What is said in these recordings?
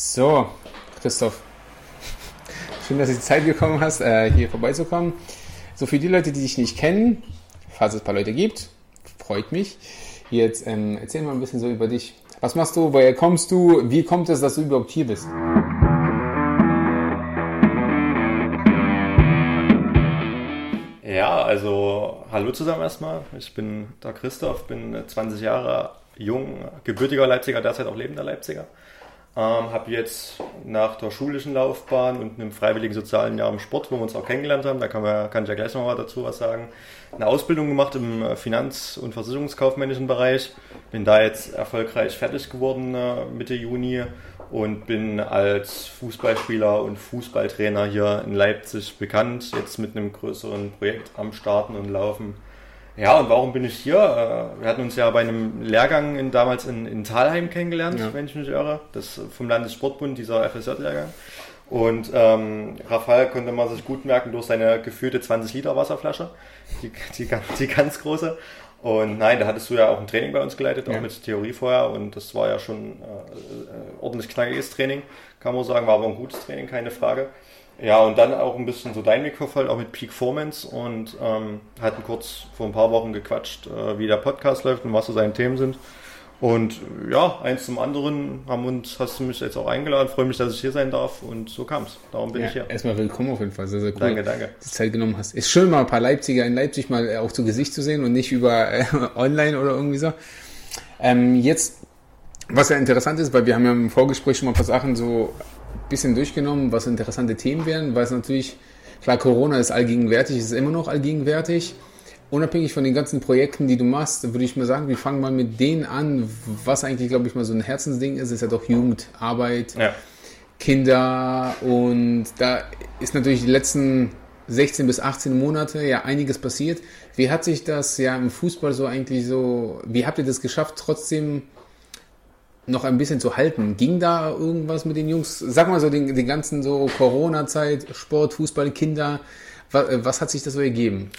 So, Christoph, schön, dass du die Zeit gekommen hast, äh, hier vorbeizukommen. So, für die Leute, die dich nicht kennen, falls es ein paar Leute gibt, freut mich. Jetzt ähm, erzähl mal ein bisschen so über dich. Was machst du? Woher kommst du? Wie kommt es, dass du überhaupt hier bist? Ja, also hallo zusammen erstmal. Ich bin der Christoph, bin 20 Jahre jung, gebürtiger Leipziger, derzeit auch lebender Leipziger. Ähm, habe jetzt nach der schulischen Laufbahn und einem freiwilligen sozialen Jahr im Sport, wo wir uns auch kennengelernt haben, da kann, man, kann ich ja gleich noch mal dazu was sagen, eine Ausbildung gemacht im äh, Finanz- und Versicherungskaufmännischen Bereich. Bin da jetzt erfolgreich fertig geworden äh, Mitte Juni und bin als Fußballspieler und Fußballtrainer hier in Leipzig bekannt, jetzt mit einem größeren Projekt am Starten und Laufen ja, und warum bin ich hier? Äh, wir hatten uns ja bei einem Lehrgang in, damals in, in Thalheim kennengelernt, ja. wenn ich mich irre. Das vom Landessportbund, dieser FSJ-Lehrgang. Und ähm, Rafael konnte man sich gut merken durch seine gefühlte 20 Liter Wasserflasche, die, die, die ganz große. Und nein, da hattest du ja auch ein Training bei uns geleitet, auch ja. mit Theorie vorher. Und das war ja schon äh, äh, ordentlich knackiges Training, kann man sagen. War aber ein gutes Training, keine Frage. Ja, und dann auch ein bisschen so dein Weg verfolgt, auch mit Peak Formance und ähm, hatten kurz vor ein paar Wochen gequatscht, äh, wie der Podcast läuft und was so seine Themen sind. Und ja, eins zum anderen haben uns, hast du mich jetzt auch eingeladen, freue mich, dass ich hier sein darf und so kam es. Darum bin ja, ich hier. Erstmal willkommen auf jeden Fall, sehr, sehr cool. Danke, danke. Dass du Zeit genommen hast. Ist schön, mal ein paar Leipziger in Leipzig mal auch zu Gesicht zu sehen und nicht über äh, online oder irgendwie so. Ähm, jetzt, was ja interessant ist, weil wir haben ja im Vorgespräch schon mal ein paar Sachen so bisschen durchgenommen, was interessante Themen wären, weil es natürlich, klar, Corona ist allgegenwärtig, ist immer noch allgegenwärtig. Unabhängig von den ganzen Projekten, die du machst, würde ich mal sagen, wir fangen mal mit denen an, was eigentlich, glaube ich, mal so ein Herzensding ist, ist ja doch Jugendarbeit, ja. Kinder und da ist natürlich die letzten 16 bis 18 Monate ja einiges passiert. Wie hat sich das ja im Fußball so eigentlich so, wie habt ihr das geschafft, trotzdem noch ein bisschen zu halten. Ging da irgendwas mit den Jungs? Sag mal so, den, den ganzen so Corona-Zeit, Sport, Fußball, Kinder, was, äh, was, hat sich das so ergeben?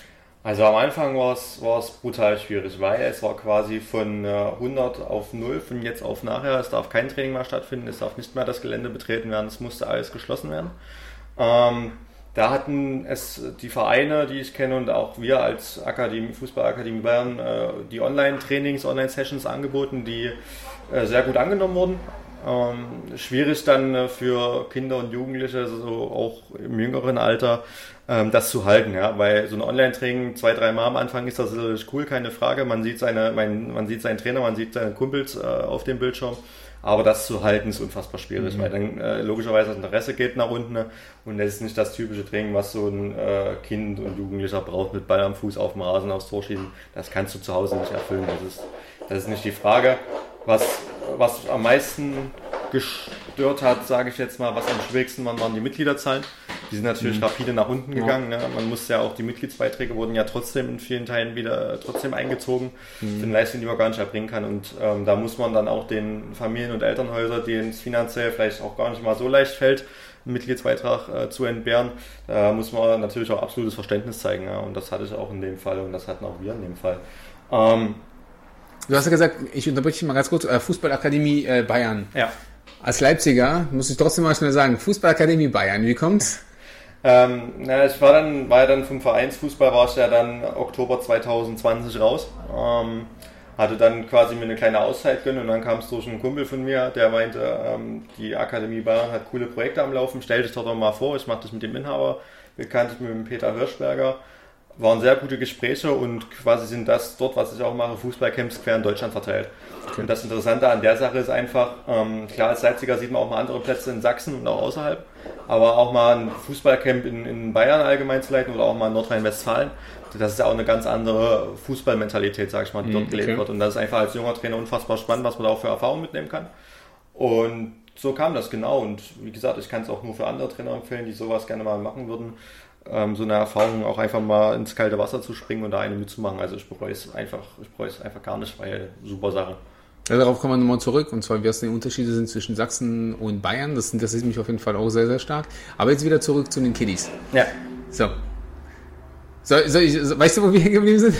Also am Anfang war es, war es brutal schwierig, weil es war quasi von 100 äh, auf 0, von jetzt auf nachher. Es darf kein Training mehr stattfinden, es darf nicht mehr das Gelände betreten werden, es musste alles geschlossen werden. Ähm, da hatten es die Vereine, die ich kenne und auch wir als Akademie, Fußballakademie Bayern, äh, die Online-Trainings, Online-Sessions angeboten, die äh, sehr gut angenommen wurden. Ähm, schwierig dann äh, für Kinder und Jugendliche, also auch im jüngeren Alter, ähm, das zu halten, ja, weil so ein Online-Training zwei, drei Mal am Anfang ist das cool, keine Frage. Man sieht seine, man, sieht seinen Trainer, man sieht seine Kumpels auf dem Bildschirm. Aber das zu halten ist unfassbar schwierig, mhm. weil dann äh, logischerweise das Interesse geht nach unten ne? und das ist nicht das typische Training, was so ein äh, Kind und Jugendlicher braucht mit Ball am Fuß auf dem Rasen aufs Tor schieben. Das kannst du zu Hause nicht erfüllen. Das ist, das ist nicht die Frage. Was, was am meisten gestört hat, sage ich jetzt mal, was am schwierigsten waren, waren die Mitgliederzahlen. Die sind natürlich mhm. rapide nach unten gegangen. Ja. Ne? Man musste ja auch, die Mitgliedsbeiträge wurden ja trotzdem in vielen Teilen wieder trotzdem eingezogen, mhm. für Leistung, die man gar nicht erbringen kann. Und ähm, da muss man dann auch den Familien- und Elternhäusern, denen es finanziell vielleicht auch gar nicht mal so leicht fällt, einen Mitgliedsbeitrag äh, zu entbehren, da muss man natürlich auch absolutes Verständnis zeigen. Ja? Und das hatte ich auch in dem Fall und das hatten auch wir in dem Fall. Ähm, Du hast ja gesagt, ich unterbreche dich mal ganz kurz, äh, Fußballakademie äh, Bayern. Ja. Als Leipziger muss ich trotzdem mal schnell sagen, Fußballakademie Bayern, wie kommt's? Ähm, na, ich war dann, war ja dann vom Vereinsfußball, war ich ja dann Oktober 2020 raus. Ähm, hatte dann quasi mir eine kleine Auszeit gönnen und dann kam es durch einen Kumpel von mir, der meinte, ähm, die Akademie Bayern hat coole Projekte am Laufen, stell dich doch mal vor, ich mache das mit dem Inhaber, bekannt mit dem Peter Hirschberger waren sehr gute Gespräche und quasi sind das dort, was ich auch mache, Fußballcamps quer in Deutschland verteilt. Okay. Und das Interessante an der Sache ist einfach, ähm, klar als Leipziger sieht man auch mal andere Plätze in Sachsen und auch außerhalb, aber auch mal ein Fußballcamp in, in Bayern allgemein zu leiten oder auch mal in Nordrhein-Westfalen, das ist ja auch eine ganz andere Fußballmentalität, sag ich mal, die dort mhm, gelebt okay. wird. Und das ist einfach als junger Trainer unfassbar spannend, was man da auch für Erfahrungen mitnehmen kann. Und so kam das genau. Und wie gesagt, ich kann es auch nur für andere Trainer empfehlen, die sowas gerne mal machen würden ähm, so eine Erfahrung auch einfach mal ins kalte Wasser zu springen und da eine mitzumachen. Also ich bereue es einfach, ich bereue es einfach gar nicht, weil super Sache. Ja, darauf kommen wir nochmal zurück und zwar, was die Unterschiede sind zwischen Sachsen und Bayern. Das interessiert mich auf jeden Fall auch sehr, sehr stark. Aber jetzt wieder zurück zu den Kiddies. Ja. So. so, so ich, weißt du, wo wir hier geblieben sind?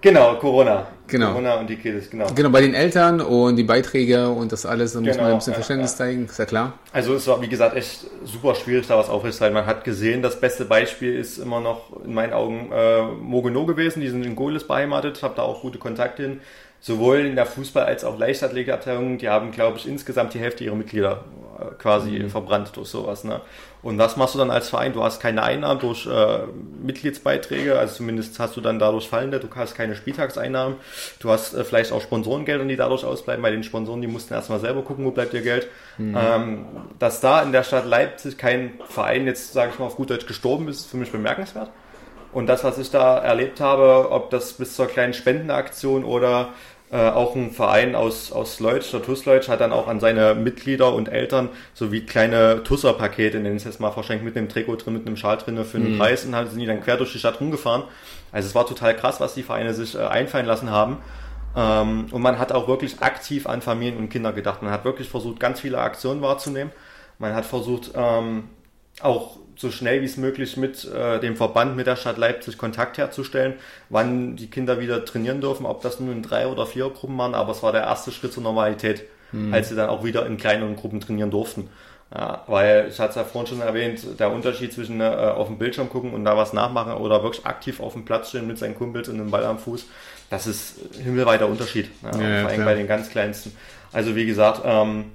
Genau, Corona. Genau. Corona und die Kids, genau. Genau, bei den Eltern und die Beiträge und das alles, da muss Genau, man ein bisschen ja, Verständnis ja. zeigen, ist ja klar. Also es war, wie gesagt, echt super schwierig, da was aufrechtzuerhalten. Man hat gesehen, das beste Beispiel ist immer noch in meinen Augen äh, Mogeno gewesen. Die sind in Goles beheimatet, habe da auch gute Kontakte hin. Sowohl in der Fußball- als auch Leichtathletikabteilung. Die haben, glaube ich, insgesamt die Hälfte ihrer Mitglieder äh, quasi verbrannt durch sowas. Ne? Und was machst du dann als Verein? Du hast keine Einnahmen durch äh, Mitgliedsbeiträge, also zumindest hast du dann dadurch fallende, du hast keine Spieltagseinnahmen, du hast äh, vielleicht auch Sponsorengelder, die dadurch ausbleiben. Bei den Sponsoren, die mussten erstmal selber gucken, wo bleibt ihr Geld. Ähm, dass da in der Stadt Leipzig kein Verein jetzt, sage ich mal auf gut Deutsch, gestorben ist, ist für mich bemerkenswert. Und das, was ich da erlebt habe, ob das bis zur kleinen Spendenaktion oder äh, auch ein Verein aus, aus Leutsch, der TUS Leutsch, hat dann auch an seine Mitglieder und Eltern sowie kleine Tusser-Pakete, nennen ich es jetzt mal, verschenkt mit einem Trikot drin, mit einem Schal drin für einen Preis und halt sind die dann quer durch die Stadt rumgefahren. Also es war total krass, was die Vereine sich äh, einfallen lassen haben. Ähm, und man hat auch wirklich aktiv an Familien und Kinder gedacht. Man hat wirklich versucht, ganz viele Aktionen wahrzunehmen. Man hat versucht, ähm, auch so schnell wie es möglich mit äh, dem Verband, mit der Stadt Leipzig Kontakt herzustellen, wann die Kinder wieder trainieren dürfen, ob das nun in drei oder vier Gruppen waren, aber es war der erste Schritt zur Normalität, als sie dann auch wieder in kleineren Gruppen trainieren durften. Ja, weil ich hatte es ja vorhin schon erwähnt, der Unterschied zwischen äh, auf dem Bildschirm gucken und da was nachmachen oder wirklich aktiv auf dem Platz stehen mit seinen Kumpels und einem Ball am Fuß, das ist himmelweiter Unterschied. Ja, Ja, vor allem bei den ganz kleinsten. Also wie gesagt, ähm,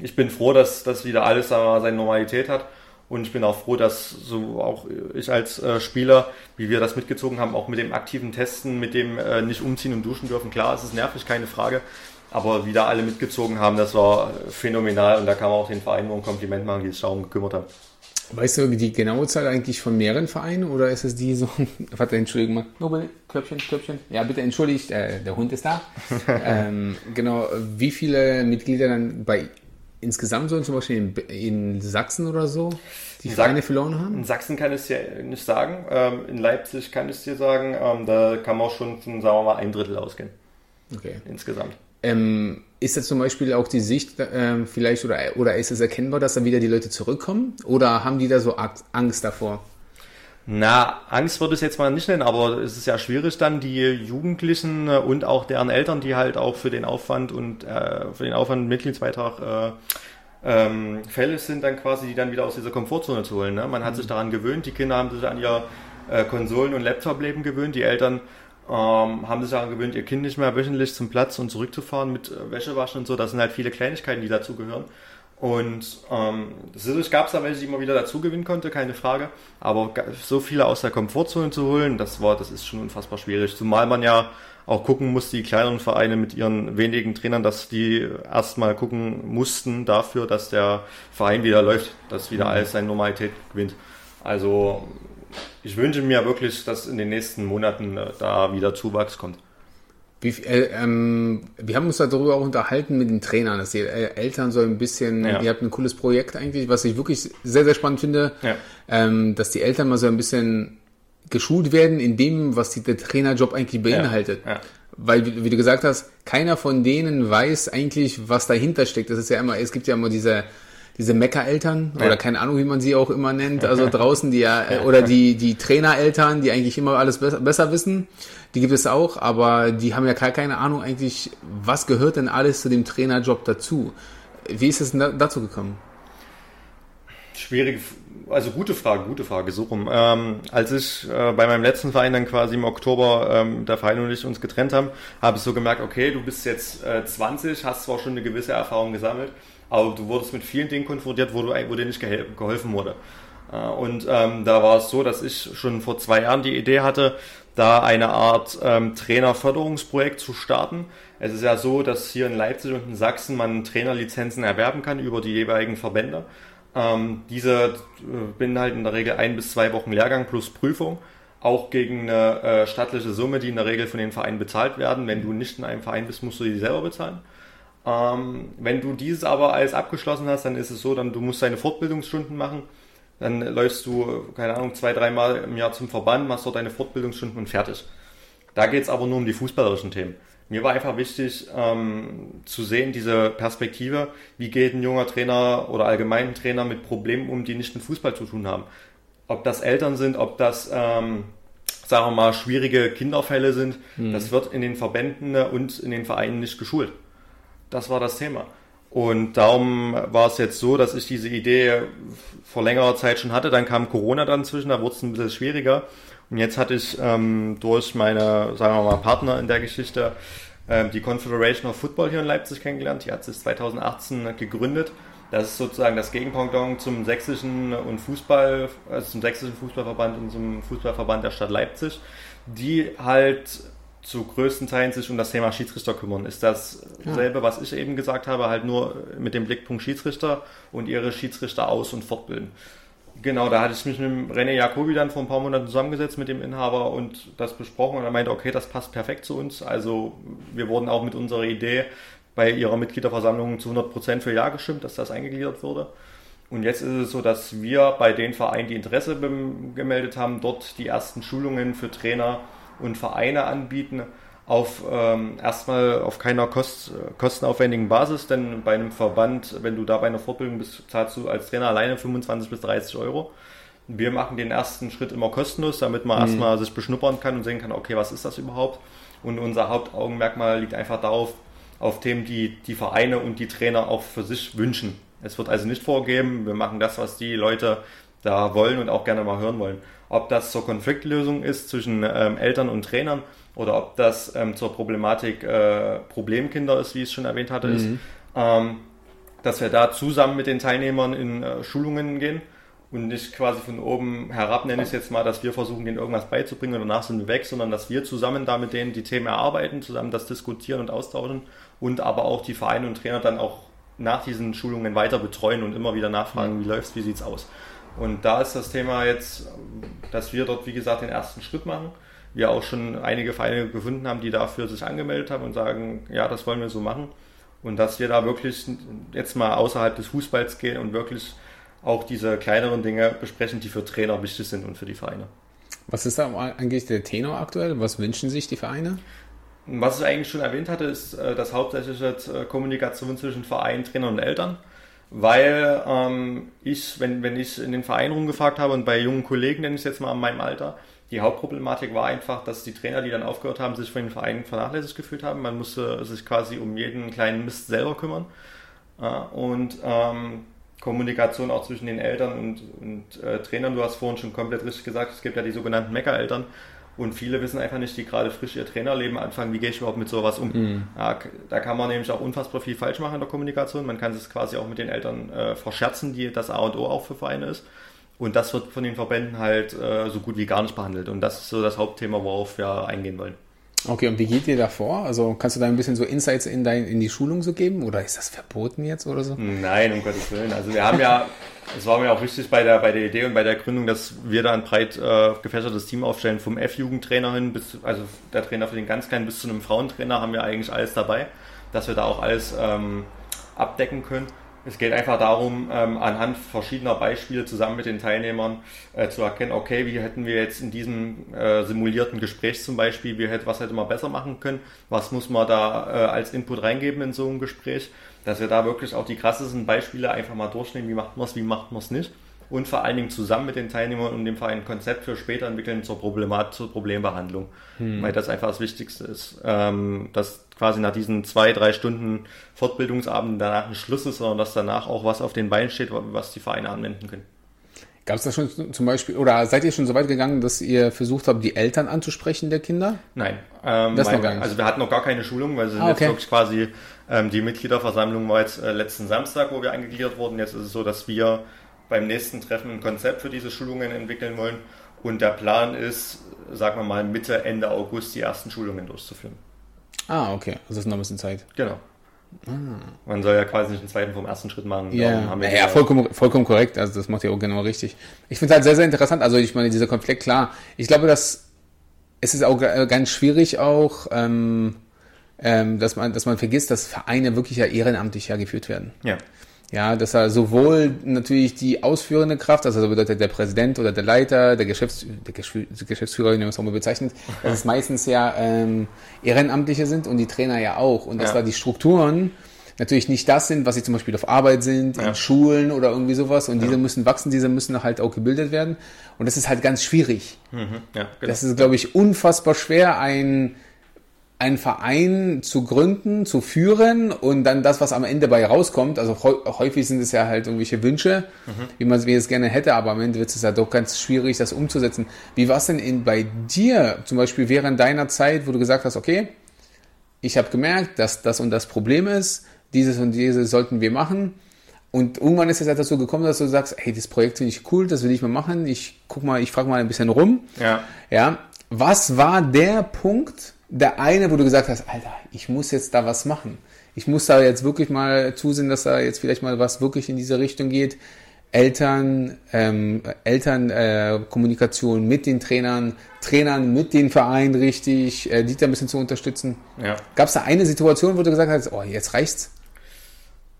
ich bin froh, dass das wieder alles seine Normalität hat. Und ich bin auch froh, dass so auch ich als äh, Spieler, wie wir das mitgezogen haben, auch mit dem aktiven Testen, mit dem äh, nicht umziehen und duschen dürfen. Klar, es ist nervig, keine Frage. Aber wie da alle mitgezogen haben, das war äh, phänomenal. Und da kann man auch den Verein nur ein Kompliment machen, die sich darum gekümmert haben. Weißt du die genaue Zahl eigentlich von mehreren Vereinen oder ist es die so? Warte, Entschuldigung mal. Nobel, Köpfchen, Köpfchen. Ja, bitte entschuldigt, äh, der Hund ist da. ähm, genau, wie viele Mitglieder dann bei insgesamt so zum Beispiel in, in Sachsen oder so die Sach- Vereine verloren haben? In Sachsen kann ich es dir nicht sagen. Ähm, in Leipzig kann ich es dir sagen. Ähm, da kann man auch schon von, sagen wir mal, ein Drittel ausgehen. Okay. Insgesamt. Ähm, ist das zum Beispiel auch die Sicht ähm, vielleicht oder, oder ist es erkennbar, dass dann wieder die Leute zurückkommen? Oder haben die da so Ang- Angst davor? Na, Angst würde ich es jetzt mal nicht nennen, aber es ist ja schwierig dann, die Jugendlichen äh, und auch deren Eltern, die halt auch für den Aufwand und äh, für den Aufwand und Mitgliedsbeitrag äh, ähm, fällig sind, dann quasi die dann wieder aus dieser Komfortzone zu holen. Ne? Man hat sich daran gewöhnt, die Kinder haben sich an ihr äh, Konsolen- und Laptop-Leben gewöhnt, die Eltern ähm, haben sich daran gewöhnt, ihr Kind nicht mehr wöchentlich zum Platz und zurückzufahren mit äh, Wäschewaschen und so. Das sind halt viele Kleinigkeiten, die dazugehören. Und ähm, sicherlich gab es da welche, die man wieder dazu gewinnen konnte, keine Frage. Aber so viele aus der Komfortzone zu holen, das war, das ist schon unfassbar schwierig. Zumal man ja auch gucken muss, die kleineren Vereine mit ihren wenigen Trainern, dass die erstmal gucken mussten dafür, dass der Verein wieder läuft, dass wieder alles seine Normalität gewinnt. Also ich wünsche mir wirklich, dass in den nächsten Monaten äh, da wieder Zuwachs kommt. Wie, äh, ähm, wir haben uns darüber auch unterhalten mit den Trainern, dass die Eltern so ein bisschen, Ja. ihr habt ein cooles Projekt eigentlich, was ich wirklich sehr, sehr spannend finde, Ja. ähm, dass die Eltern mal so ein bisschen geschult werden in dem, was die, der Trainerjob eigentlich beinhaltet. Ja. Weil, wie, wie du gesagt hast, keiner von denen weiß eigentlich, was dahinter steckt. Das ist ja immer, es gibt ja immer diese, diese Meckereltern Ja. oder keine Ahnung, wie man sie auch immer nennt, also draußen die ja, äh, oder die, die Trainereltern, die eigentlich immer alles besser, besser wissen, die gibt es auch, aber die haben ja gar keine Ahnung eigentlich, was gehört denn alles zu dem Trainerjob dazu. Wie ist es denn da, dazu gekommen? Schwierige, also gute Frage, gute Frage, so rum. Ähm, als ich äh, bei meinem letzten Verein dann quasi im Oktober ähm, der Verein und ich uns getrennt haben, habe ich so gemerkt, okay, du bist jetzt äh, 20, hast zwar schon eine gewisse Erfahrung gesammelt, aber du wurdest mit vielen Dingen konfrontiert, wo, du, wo dir nicht geholfen wurde. Äh, und ähm, da war es so, dass ich schon vor zwei Jahren die Idee hatte, da eine Art ähm, Trainerförderungsprojekt zu starten. Es ist ja so, dass hier in Leipzig und in Sachsen man Trainerlizenzen erwerben kann über die jeweiligen Verbände. Ähm, diese beinhalten in der Regel ein bis zwei Wochen Lehrgang plus Prüfung, auch gegen eine äh, stattliche Summe, die in der Regel von den Vereinen bezahlt werden. Wenn du nicht in einem Verein bist, musst du die selber bezahlen. Ähm, wenn du dieses aber alles abgeschlossen hast, dann ist es so, dann du musst deine Fortbildungsstunden machen. Dann läufst du, keine Ahnung, zwei, dreimal im Jahr zum Verband, machst dort deine Fortbildungsstunden und fertig. Da geht es aber nur um die fußballerischen Themen. Mir war einfach wichtig ähm, zu sehen, diese Perspektive, wie geht ein junger Trainer oder allgemein ein Trainer mit Problemen um, die nicht mit Fußball zu tun haben. Ob das Eltern sind, ob das ähm, sagen wir mal, schwierige Kinderfälle sind, mhm. das wird in den Verbänden und in den Vereinen nicht geschult. Das war das Thema. Und darum war es jetzt so, dass ich diese Idee vor längerer Zeit schon hatte. Dann kam Corona dann zwischen, da wurde es ein bisschen schwieriger. Und jetzt hatte ich ähm, durch meine, sagen wir mal, Partner in der Geschichte ähm, die Confederation of Football hier in Leipzig kennengelernt. Die hat sich 2018 gegründet. Das ist sozusagen das Gegenpendant zum sächsischen und Fußball, also zum sächsischen Fußballverband und zum Fußballverband der Stadt Leipzig, die halt zu größten Teilen sich um das Thema Schiedsrichter kümmern. Ist dasselbe, ja. was ich eben gesagt habe, halt nur mit dem Blickpunkt Schiedsrichter und ihre Schiedsrichter aus- und fortbilden. Genau, da hatte ich mich mit René Jacobi dann vor ein paar Monaten zusammengesetzt mit dem Inhaber und das besprochen und er meinte, okay, das passt perfekt zu uns. Also wir wurden auch mit unserer Idee bei ihrer Mitgliederversammlung zu 100% für Ja gestimmt, dass das eingegliedert wurde. Und jetzt ist es so, dass wir bei den Vereinen, die Interesse gemeldet haben, dort die ersten Schulungen für Trainer und Vereine anbieten auf ähm, erstmal auf keiner Kost, kostenaufwendigen Basis, denn bei einem Verband, wenn du da bei einer Fortbildung bist, zahlst du als Trainer alleine 25 bis 30 Euro. Wir machen den ersten Schritt immer kostenlos, damit man mhm. erstmal sich beschnuppern kann und sehen kann, okay, was ist das überhaupt? Und unser Hauptaugenmerkmal liegt einfach darauf, auf Themen, die die Vereine und die Trainer auch für sich wünschen. Es wird also nicht vorgeben, wir machen das, was die Leute da wollen und auch gerne mal hören wollen. Ob das zur Konfliktlösung ist zwischen ähm, Eltern und Trainern oder ob das ähm, zur Problematik äh, Problemkinder ist, wie ich es schon erwähnt hatte, mhm. ist, ähm, dass wir da zusammen mit den Teilnehmern in äh, Schulungen gehen und nicht quasi von oben herab, nenne ich es jetzt mal, dass wir versuchen, denen irgendwas beizubringen und danach sind wir weg, sondern dass wir zusammen da mit denen die Themen erarbeiten, zusammen das diskutieren und austauschen und aber auch die Vereine und Trainer dann auch nach diesen Schulungen weiter betreuen und immer wieder nachfragen, mhm. wie läuft's, wie sieht's aus. Und da ist das Thema jetzt, dass wir dort, wie gesagt, den ersten Schritt machen wir auch schon einige Vereine gefunden haben, die dafür sich angemeldet haben und sagen, ja, das wollen wir so machen. Und dass wir da wirklich jetzt mal außerhalb des Fußballs gehen und wirklich auch diese kleineren Dinge besprechen, die für Trainer wichtig sind und für die Vereine. Was ist da eigentlich der Tenor aktuell? Was wünschen sich die Vereine? Was ich eigentlich schon erwähnt hatte, ist äh, das hauptsächliche äh, Kommunikation zwischen Verein, Trainer und Eltern. Weil ähm, ich, wenn, wenn ich in den Verein rumgefragt habe und bei jungen Kollegen, nenne ich es jetzt mal an meinem Alter, die Hauptproblematik war einfach, dass die Trainer, die dann aufgehört haben, sich von den Vereinen vernachlässigt gefühlt haben. Man musste sich quasi um jeden kleinen Mist selber kümmern. Und ähm, Kommunikation auch zwischen den Eltern und, und äh, Trainern. Du hast vorhin schon komplett richtig gesagt, es gibt ja die sogenannten Meckereltern. Und viele wissen einfach nicht, die gerade frisch ihr Trainerleben anfangen, wie gehe ich überhaupt mit sowas um. Mhm. Ja, da kann man nämlich auch unfassbar viel falsch machen in der Kommunikation. Man kann es quasi auch mit den Eltern äh, verscherzen, die das A und O auch für Vereine ist. Und das wird von den Verbänden halt äh, so gut wie gar nicht behandelt. Und das ist so das Hauptthema, worauf wir eingehen wollen. Okay, und wie geht ihr da vor? Also kannst du da ein bisschen so Insights in, dein, in die Schulung so geben? Oder ist das verboten jetzt oder so? Nein, um Gottes Willen. Also wir haben ja, es war mir auch wichtig bei der, bei der Idee und bei der Gründung, dass wir da ein breit äh, gefächertes Team aufstellen, vom F-Jugendtrainer hin bis, also der Trainer für den ganz kleinen bis zu einem Frauentrainer haben wir eigentlich alles dabei, dass wir da auch alles ähm, abdecken können. Es geht einfach darum, ähm, anhand verschiedener Beispiele zusammen mit den Teilnehmern äh, zu erkennen, okay, wie hätten wir jetzt in diesem äh, simulierten Gespräch zum Beispiel, wie hätte, was hätte man besser machen können, was muss man da äh, als Input reingeben in so ein Gespräch, dass wir da wirklich auch die krassesten Beispiele einfach mal durchnehmen, wie macht man es, wie macht man es nicht und vor allen Dingen zusammen mit den Teilnehmern und dem Verein ein Konzept für später entwickeln zur, Problemat zur Problembehandlung. Hm. Weil das einfach das Wichtigste ist, ähm, dass quasi nach diesen zwei, drei Stunden Fortbildungsabend danach ein Schluss ist, sondern dass danach auch was auf den Beinen steht, was die Vereine anwenden können. Gab es da schon zum Beispiel, oder seid ihr schon so weit gegangen, dass ihr versucht habt, die Eltern anzusprechen der Kinder? Nein. Ähm, das mein, noch gar nicht. Also wir hatten noch gar keine Schulung, weil sie ah, okay. jetzt wirklich quasi, ähm, die Mitgliederversammlung war jetzt äh, letzten Samstag, wo wir eingegliedert wurden. Jetzt ist es so, dass wir beim nächsten Treffen ein Konzept für diese Schulungen entwickeln wollen. Und der Plan ist, sagen wir mal, Mitte, Ende August die ersten Schulungen durchzuführen. Ah, okay. Also ist noch ein bisschen Zeit. Genau. Ah. Man soll ja quasi nicht einen zweiten vom ersten Schritt machen. Yeah. Ja, ja vollkommen, vollkommen korrekt. Also das macht ja auch genau richtig. Ich finde es halt sehr, sehr interessant. Also ich meine, dieser Konflikt, klar. Ich glaube, dass es ist auch ganz schwierig auch, ähm, ähm, dass man, dass man vergisst, dass Vereine wirklich ja ehrenamtlich ja geführt werden. Ja. Ja, dass er sowohl natürlich die ausführende Kraft, also bedeutet der Präsident oder der Leiter, der, Geschäfts der Geschäftsführer, wie man es auch mal bezeichnet, dass es meistens ja ähm, Ehrenamtliche sind und die Trainer ja auch. Und dass ja. da die Strukturen natürlich nicht das sind, was sie zum Beispiel auf Arbeit sind, Ja. in Schulen oder irgendwie sowas. Und diese müssen wachsen, diese müssen halt auch gebildet werden. Und das ist halt ganz schwierig. Mhm. Ja, genau. Das ist, glaube ich, unfassbar schwer, ein, einen Verein zu gründen, zu führen und dann das, was am Ende bei rauskommt. Also häu- häufig sind es ja halt irgendwelche Wünsche, wie man es gerne hätte, aber am Ende wird es ja doch ganz schwierig, das umzusetzen. Wie war es denn in, bei dir, zum Beispiel während deiner Zeit, wo du gesagt hast, okay, ich habe gemerkt, dass das und das Problem ist, dieses und dieses sollten wir machen. Und irgendwann ist es halt dazu gekommen, dass du sagst, hey, das Projekt finde ich cool, das will ich mal machen. Ich guck mal, ich frage mal ein bisschen rum. ja. Ja, was war der Punkt, der eine, wo du gesagt hast, Alter, ich muss jetzt da was machen. Ich muss da jetzt wirklich mal zusehen, dass da jetzt vielleicht mal was wirklich in diese Richtung geht. Eltern, ähm, Eltern, äh, Kommunikation mit den Trainern, Trainern mit den Vereinen richtig, äh, die da ein bisschen zu unterstützen. ja. Gab es da eine Situation, wo du gesagt hast, oh, jetzt reicht's?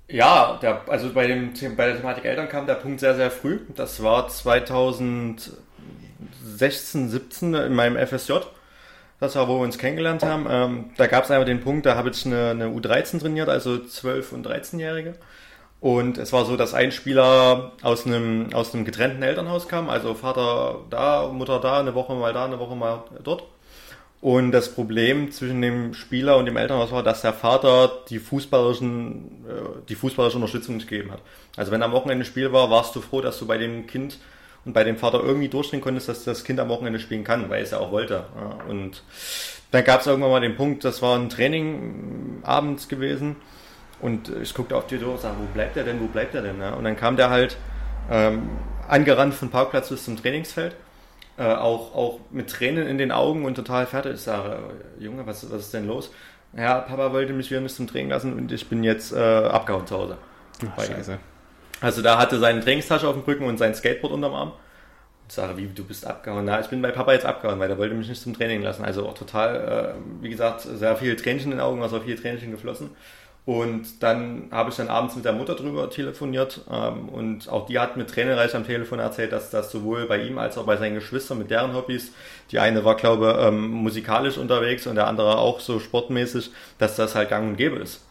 Ja, der, also bei, dem, bei der Thematik Eltern kam der Punkt sehr, sehr früh. Das war 2016, 17 in meinem FSJ. Das war, wo wir uns kennengelernt haben. Ähm, da gab es einmal den Punkt, da habe ich eine, eine U13 trainiert, also 12- und 13-Jährige. Und es war so, dass ein Spieler aus einem, aus einem getrennten Elternhaus kam, also Vater da, Mutter da, eine Woche mal da, eine Woche mal dort. Und das Problem zwischen dem Spieler und dem Elternhaus war, dass der Vater die, fußballerischen, äh, die fußballerische Unterstützung nicht gegeben hat. Also wenn am Wochenende Spiel war, warst du froh, dass du bei dem Kind und bei dem Vater irgendwie durchdringen konntest, dass das Kind am Wochenende spielen kann, weil es ja auch wollte. Ja, und dann gab es irgendwann mal den Punkt, das war ein Training äh, abends gewesen und ich guckte auf die Tür und sagte, wo bleibt der denn, wo bleibt der denn? Ja, und dann kam der halt ähm, angerannt von Parkplatz bis zum Trainingsfeld äh, auch, auch mit Tränen in den Augen und total fertig. Ich sage, äh, Junge, was, was ist denn los? Ja, Papa wollte mich wieder nicht zum Training lassen und ich bin jetzt äh, abgehauen zu Hause. Ach, scheiße. Also da hatte seine Trainingstasche auf dem Rücken und sein Skateboard unterm Arm. Ich sage, wie, du bist abgehauen? Na, ich bin bei Papa jetzt abgehauen, weil der wollte mich nicht zum Training lassen. Also auch total, äh, wie gesagt, sehr viel Tränchen in den Augen, also viel Tränchen geflossen. Und dann habe ich dann abends mit der Mutter drüber telefoniert ähm, und auch die hat mir tränenreich am Telefon erzählt, dass das sowohl bei ihm als auch bei seinen Geschwistern mit deren Hobbys, die eine war, glaube ähm, musikalisch unterwegs und der andere auch so sportmäßig, dass das halt gang und gäbe ist.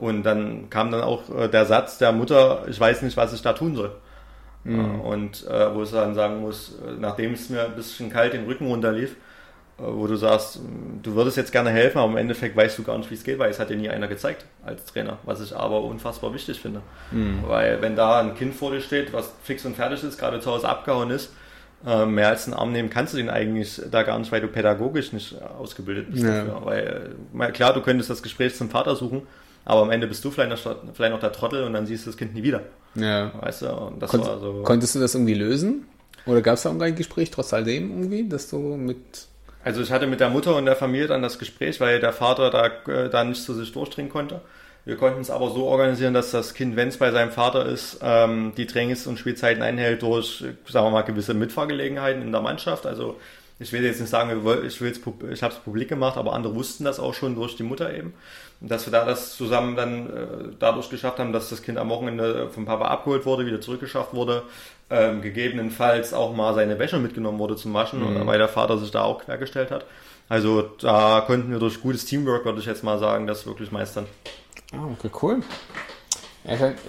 Und dann kam dann auch äh, der Satz der Mutter, ich weiß nicht, was ich da tun soll. Äh, Und äh, wo es dann sagen muss, äh, nachdem es mir ein bisschen kalt den Rücken runterlief, äh, wo du sagst, du würdest jetzt gerne helfen, aber im Endeffekt weißt du gar nicht, wie es geht, weil es hat dir nie einer gezeigt als Trainer, was ich aber unfassbar wichtig finde. Weil wenn da ein Kind vor dir steht, was fix und fertig ist, gerade zu Hause abgehauen ist, mehr als einen Arm nehmen kannst du den eigentlich da gar nicht, weil du pädagogisch nicht ausgebildet bist Ja. dafür. Weil, klar, du könntest das Gespräch zum Vater suchen, aber am Ende bist du vielleicht noch, vielleicht noch der Trottel und dann siehst du das Kind nie wieder. Ja. Weißt du, und das Kon war so. Konntest du das irgendwie lösen? Oder gab es da irgendein Gespräch trotz alledem irgendwie, dass du mit. Also ich hatte mit der Mutter und der Familie dann das Gespräch, weil der Vater da, äh, da nicht zu sich durchdringen konnte. Wir konnten es aber so organisieren, dass das Kind, wenn es bei seinem Vater ist, ähm, die Trainings- und Spielzeiten einhält durch, sagen wir mal, gewisse Mitfahrgelegenheiten in der Mannschaft. Also ich will jetzt nicht sagen, ich, ich habe es publik gemacht, aber andere wussten das auch schon durch die Mutter eben. Dass wir da das zusammen dann äh, dadurch geschafft haben, dass das Kind am Wochenende vom Papa abgeholt wurde, wieder zurückgeschafft wurde, ähm, gegebenenfalls auch mal seine Wäsche mitgenommen wurde zum Waschen, weil der Vater sich da auch quergestellt hat. Also da konnten wir durch gutes Teamwork, würde ich jetzt mal sagen, das wirklich meistern. Ah, okay, cool.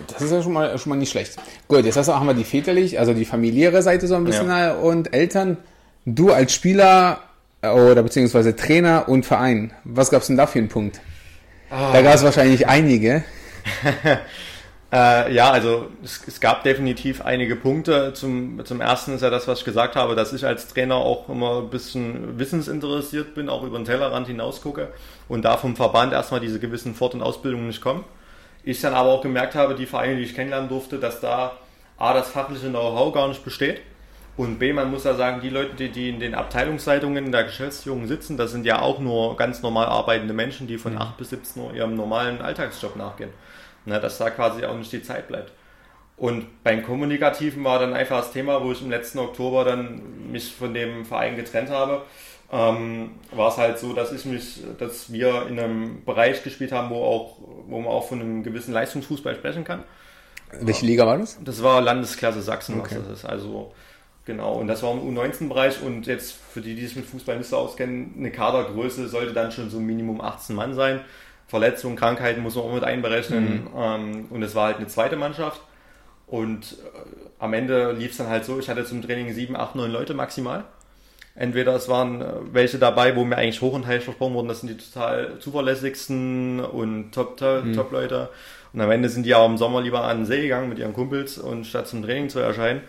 Das ist ja schon mal, schon mal nicht schlecht. Gut, jetzt hast du, haben wir die väterlich, also die familiäre Seite so ein bisschen Ja. und Eltern. Du als Spieler äh, oder beziehungsweise Trainer und Verein, was gab es denn da für einen Punkt? Da gab es wahrscheinlich einige. Äh, ja, also es, es gab definitiv einige Punkte. Zum, zum ersten ist ja das, was ich gesagt habe, dass ich als Trainer auch immer ein bisschen wissensinteressiert bin, auch über den Tellerrand hinaus gucke und da vom Verband erstmal diese gewissen Fort- und Ausbildungen nicht kommen. Ich dann aber auch gemerkt habe, die Vereine, die ich kennenlernen durfte, dass da A, das fachliche Know-how gar nicht besteht und B, man muss ja sagen, die Leute, die, die in den Abteilungsleitungen in der Geschäftsführung sitzen, das sind ja auch nur ganz normal arbeitende Menschen, die von 8 bis 17 Uhr ihrem normalen Alltagsjob nachgehen. Na, dass da quasi auch nicht die Zeit bleibt. Und beim Kommunikativen war dann einfach das Thema, wo ich im letzten Oktober dann mich von dem Verein getrennt habe, ähm, war es halt so, dass ich mich, dass wir in einem Bereich gespielt haben, wo auch, wo man auch von einem gewissen Leistungsfußball sprechen kann. Welche Liga war das? Das war Landesklasse Sachsen, Okay. was das ist. Also genau. Und das war im U19-Bereich und jetzt für die, die sich mit Fußball nicht so auskennen, eine Kadergröße sollte dann schon so Minimum 18 Mann sein. Verletzungen, Krankheiten muss man auch mit einberechnen. Mhm. Ähm, und es war halt eine zweite Mannschaft. Und äh, am Ende lief es dann halt so, ich hatte zum Training sieben, acht, neun Leute maximal. Entweder es waren äh, welche dabei, wo mir eigentlich hoch und heilig versprochen wurden, das sind die total zuverlässigsten und Top-Leute. Mhm. Top und am Ende sind die auch im Sommer lieber an den See gegangen mit ihren Kumpels und statt zum Training zu erscheinen.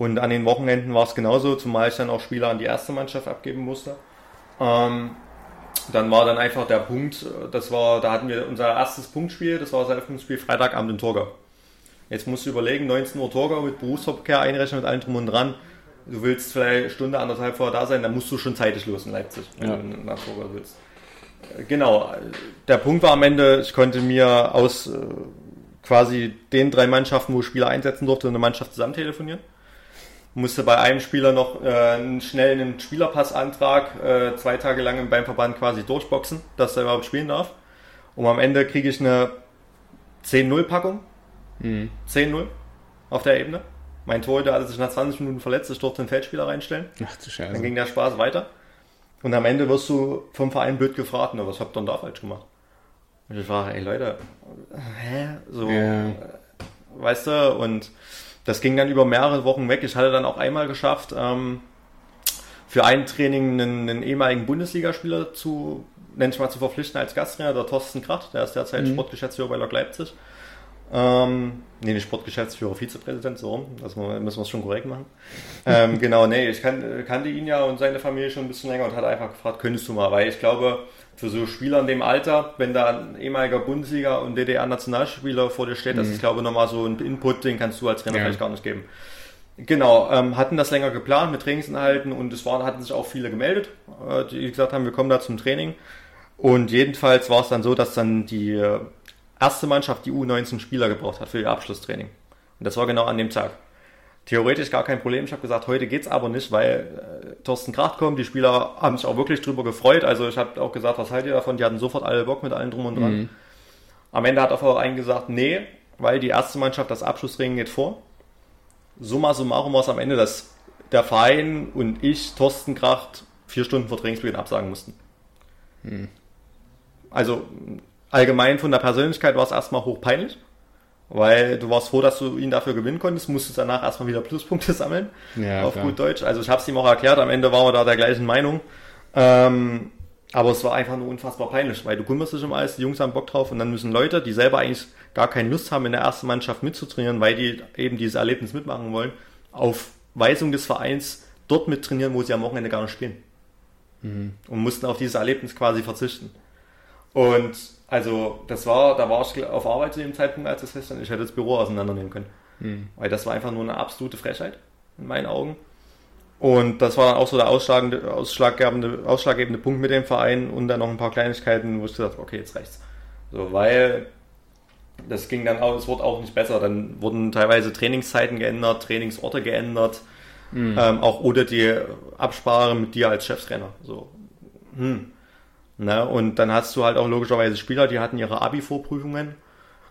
Und an den Wochenenden war es genauso, zumal ich dann auch Spieler an die erste Mannschaft abgeben musste. Ähm, dann war dann einfach der Punkt, das war, da hatten wir unser erstes Punktspiel, das war das Eröffnungsspiel Freitagabend in Torgau. Jetzt musst du überlegen, 19 Uhr Torgau mit Berufsverkehr einrechnen, mit allem drum und dran. Du willst vielleicht eine Stunde, anderthalb vorher da sein, dann musst du schon zeitig los in Leipzig, wenn ja. du nach Torgau willst. Genau, der Punkt war am Ende, ich konnte mir aus äh, quasi den drei Mannschaften, wo ich Spieler einsetzen durfte, eine Mannschaft zusammen telefonieren musste bei einem Spieler noch äh, einen schnellen Spielerpassantrag äh, zwei Tage lang beim Verband quasi durchboxen, dass er überhaupt spielen darf. Und am Ende kriege ich eine 10-0-Packung. Mhm. 10-0 auf der Ebene. Mein Torhüter hatte sich nach 20 Minuten verletzt, ich durfte einen Feldspieler reinstellen. Ach du Scheiße. Dann ging der Spaß weiter. Und am Ende wirst du vom Verein blöd gefragt, was habt ihr denn da falsch gemacht? Und ich frage, ey Leute, hä? So, ja. Äh, weißt du, und das ging dann über mehrere Wochen weg. Ich hatte dann auch einmal geschafft, ähm, für ein Training einen, einen ehemaligen Bundesligaspieler zu, nenn ich mal, zu verpflichten als Gasttrainer, der Thorsten Kracht, der ist derzeit mhm. Sportgeschäftsführer bei Lok Leipzig. Ähm, nee, nicht Sportgeschäftsführer, Vizepräsident, so rum. Das müssen wir es schon korrekt machen. ähm, genau, nee, ich kan kannte ihn ja und seine Familie schon ein bisschen länger und hatte einfach gefragt, könntest du mal, weil ich glaube, für so Spieler in dem Alter, wenn da ein ehemaliger Bundesliga- und DDR-Nationalspieler vor dir steht, mhm. das ist, glaube ich, nochmal so ein Input, den kannst du als Trainer ja. vielleicht gar nicht geben. Genau, ähm, hatten das länger geplant mit Trainingsinhalten und es waren, hatten sich auch viele gemeldet, äh, die gesagt haben, wir kommen da zum Training. Und jedenfalls war es dann so, dass dann die äh, erste Mannschaft die U19 Spieler gebraucht hat für ihr Abschlusstraining. Und das war genau an dem Tag theoretisch gar kein Problem. Ich habe gesagt, heute geht's aber nicht, weil äh, Thorsten Kracht kommt. Die Spieler haben sich auch wirklich drüber gefreut. Also ich habe auch gesagt, was haltet ihr davon? Die hatten sofort alle Bock mit allen drum und dran. Mhm. Am Ende hat auch einen gesagt, nee, weil die erste Mannschaft das Abschlussring geht vor. Summa summarum war es am Ende, dass der Verein und ich, Thorsten Kracht, vier Stunden vor Trainingsbeginn absagen mussten. Mhm. Also allgemein von der Persönlichkeit war es erstmal hochpeinlich weil du warst froh, dass du ihn dafür gewinnen konntest, musstest danach erstmal wieder Pluspunkte sammeln, ja, auf klar. gut Deutsch. Also ich habe es ihm auch erklärt, am Ende waren wir da der gleichen Meinung. Ähm, aber es war einfach nur unfassbar peinlich, weil du kümmerst dich um alles, die Jungs haben Bock drauf und dann müssen Leute, die selber eigentlich gar keine Lust haben, in der ersten Mannschaft mitzutrainieren, weil die eben dieses Erlebnis mitmachen wollen, auf Weisung des Vereins dort mittrainieren, wo sie am Wochenende gar nicht spielen. Mhm. Und mussten auf dieses Erlebnis quasi verzichten. Und also das war, da war ich auf Arbeit zu dem Zeitpunkt, als das feststand, ich hätte das Büro auseinandernehmen können. Mhm. Weil das war einfach nur eine absolute Frechheit in meinen Augen. Und das war dann auch so der ausschlaggebende, ausschlaggebende, ausschlaggebende Punkt mit dem Verein und dann noch ein paar Kleinigkeiten, wo ich gesagt habe, okay, jetzt reicht's. So, weil das ging dann auch, es wurde auch nicht besser. Dann wurden teilweise Trainingszeiten geändert, Trainingsorte geändert, mhm. ähm, auch oder die Absprache mit dir als Cheftrainer. So, hm. Ne? Und dann hast du halt auch logischerweise Spieler, die hatten ihre Abi-Vorprüfungen.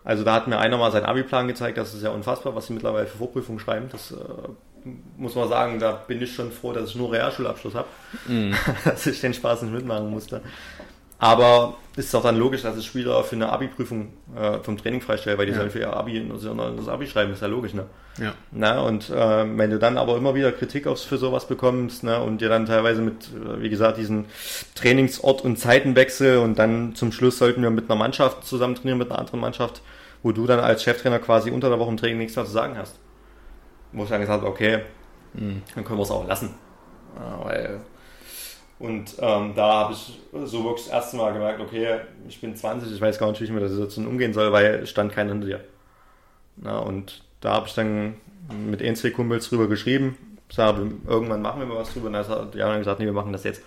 Also da hat mir einer mal seinen Abi-Plan gezeigt, das ist ja unfassbar, was sie mittlerweile für Vorprüfungen schreiben. Das äh, muss man sagen, da bin ich schon froh, dass ich nur Realschulabschluss habe, mm. dass ich den Spaß nicht mitmachen musste. Aber ist doch dann logisch, dass es Spieler für eine Abi-Prüfung äh, vom Training freistellen, weil die ja. sollen für ihr Abi das Abi schreiben, ist ja logisch, ne? Ja. Na, und äh, wenn du dann aber immer wieder Kritik aufs, für sowas bekommst, ne, und dir dann teilweise mit, äh, wie gesagt, diesen Trainingsort und Zeitenwechsel und dann zum Schluss sollten wir mit einer Mannschaft zusammen trainieren, mit einer anderen Mannschaft, wo du dann als Cheftrainer quasi unter der Woche im Training nichts mehr zu sagen hast. Wo ich dann gesagt habe, okay, mhm. dann können wir es auch lassen. Ja, weil und ähm, da habe ich so wirklich das erste Mal gemerkt, okay, ich bin 20, ich weiß gar nicht, wie ich mit der Situation umgehen soll, weil stand keiner hinter dir. Na, und da habe ich dann mit ein, zwei Kumpels drüber geschrieben, sage, irgendwann machen wir mal was drüber. Und dann hat die anderen gesagt, nee, wir machen das jetzt.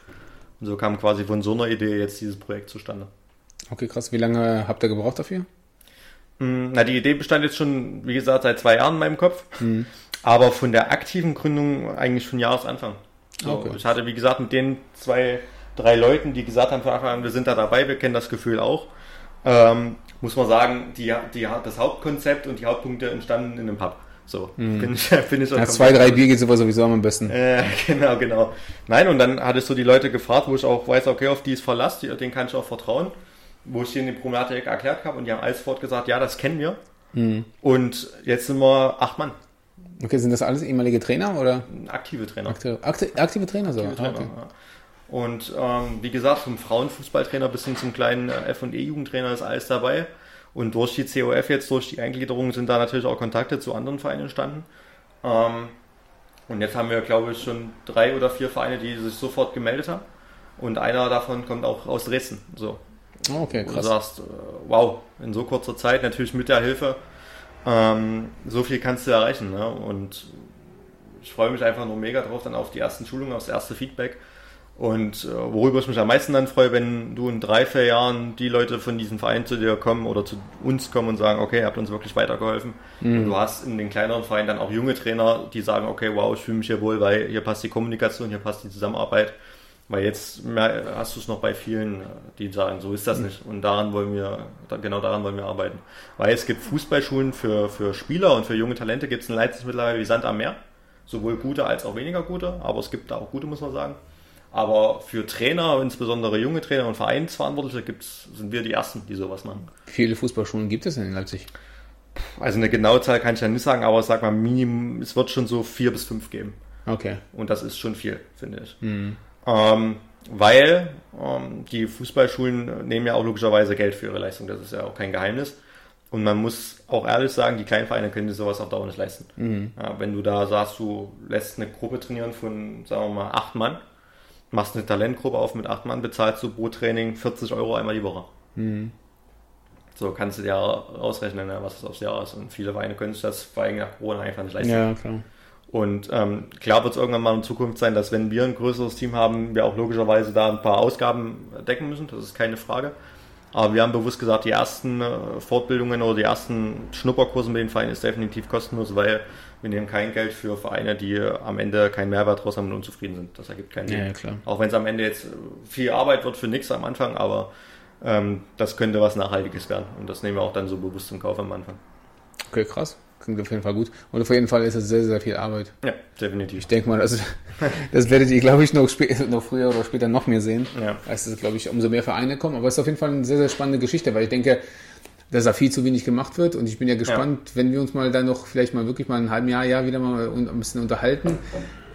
Und so kam quasi von so einer Idee jetzt dieses Projekt zustande. Okay, krass. Wie lange habt ihr gebraucht dafür? Hm, na, die Idee bestand jetzt schon, wie gesagt, seit zwei Jahren in meinem Kopf. Mhm. Aber von der aktiven Gründung eigentlich von Jahresanfang. So, okay. Ich hatte, wie gesagt, mit den zwei, drei Leuten, die gesagt haben wir sind da dabei, wir kennen das Gefühl auch, ähm, muss man sagen, die, die, das Hauptkonzept und die Hauptpunkte entstanden in einem Pub. So, mhm. bin ich, bin ich ja, zwei, drei Bier geht sowieso am besten. Äh, genau, genau. Nein, und dann hattest du die Leute gefragt, wo ich auch weiß, okay, auf die ist Verlass, denen kann ich auch vertrauen. wo ich denen die Problematik erklärt habe und die haben alles sofort gesagt, ja, das kennen wir. Mhm. Und jetzt sind wir acht Mann. Okay, sind das alles ehemalige Trainer oder? Aktive Trainer. Aktive, aktive Trainer so. Aktive Trainer, okay. ja. Und ähm, wie gesagt, vom Frauenfußballtrainer bis hin zum kleinen äh, F- und E-Jugendtrainer ist alles dabei. Und durch die COF jetzt, durch die Eingliederung sind da natürlich auch Kontakte zu anderen Vereinen entstanden. Ähm, und jetzt haben wir, glaube ich, schon drei oder vier Vereine, die sich sofort gemeldet haben. Und einer davon kommt auch aus Dresden. So. Oh, okay, krass. du sagst, äh, wow, in so kurzer Zeit, natürlich mit der Hilfe, ähm, so viel kannst du erreichen. Ne? Und ich freue mich einfach nur mega drauf, dann auf die ersten Schulungen, aufs erste Feedback. Und äh, worüber ich mich am meisten dann freue, wenn du in drei, vier Jahren die Leute von diesem Verein zu dir kommen oder zu uns kommen und sagen, okay, ihr habt uns wirklich weitergeholfen. Und du hast in den kleineren Vereinen dann auch junge Trainer, die sagen, okay, wow, ich fühle mich hier wohl, weil hier passt die Kommunikation, hier passt die Zusammenarbeit. Weil jetzt hast du es noch bei vielen, die sagen, so ist das nicht. Und daran wollen wir, genau daran wollen wir arbeiten. Weil es gibt Fußballschulen für, für Spieler und für junge Talente gibt es in Leipzig mittlerweile wie Sand am Meer. Sowohl gute als auch weniger gute, aber es gibt da auch gute, muss man sagen. Aber für Trainer, insbesondere junge Trainer und Vereinsverantwortliche, gibt's, sind wir die Ersten, die sowas machen. Wie viele Fußballschulen gibt es denn in Leipzig? Also eine genaue Zahl kann ich ja nicht sagen, aber sag mal, Minimum, es wird schon so vier bis fünf geben. Okay. Und das ist schon viel, finde ich. Ähm, weil ähm, die Fußballschulen nehmen ja auch logischerweise Geld für ihre Leistung, das ist ja auch kein Geheimnis. Und man muss auch ehrlich sagen, die kleinen Vereine können sich sowas auf Dauer nicht leisten. Ja, wenn du da sagst, du lässt eine Gruppe trainieren von, sagen wir mal, acht Mann, machst eine Talentgruppe auf mit acht Mann, bezahlst du pro Training 40 Euro einmal die Woche. So kannst du dir ausrechnen, ne, was das aufs Jahr ist. Und viele Vereine können sich das vor allem nach Corona einfach nicht leisten. Ja, klar. Und ähm, klar wird es irgendwann mal in Zukunft sein, dass wenn wir ein größeres Team haben, wir auch logischerweise da ein paar Ausgaben decken müssen. Das ist keine Frage. Aber wir haben bewusst gesagt, die ersten äh, Fortbildungen oder die ersten Schnupperkurse mit den Vereinen ist definitiv kostenlos, weil wir nehmen kein Geld für Vereine, die am Ende keinen Mehrwert draus haben und unzufrieden sind. Das ergibt keinen Sinn. Ja. Auch wenn es am Ende jetzt viel Arbeit wird für nichts am Anfang, aber ähm, das könnte was Nachhaltiges werden. Und das nehmen wir auch dann so bewusst im Kauf am Anfang. Okay, krass. Klingt auf jeden Fall gut. Und auf jeden Fall ist es sehr, sehr viel Arbeit. Ja, definitiv. Ich denke mal, das, das werdet ihr, glaube ich, noch, noch früher oder später noch mehr sehen. Ja. Es, glaube ich, umso mehr Vereine kommen. Aber es ist auf jeden Fall eine sehr, sehr spannende Geschichte, weil ich denke, dass da viel zu wenig gemacht wird. Und ich bin ja gespannt, wenn wir uns mal dann noch vielleicht mal wirklich mal ein halben Jahr, Jahr wieder mal ein bisschen unterhalten,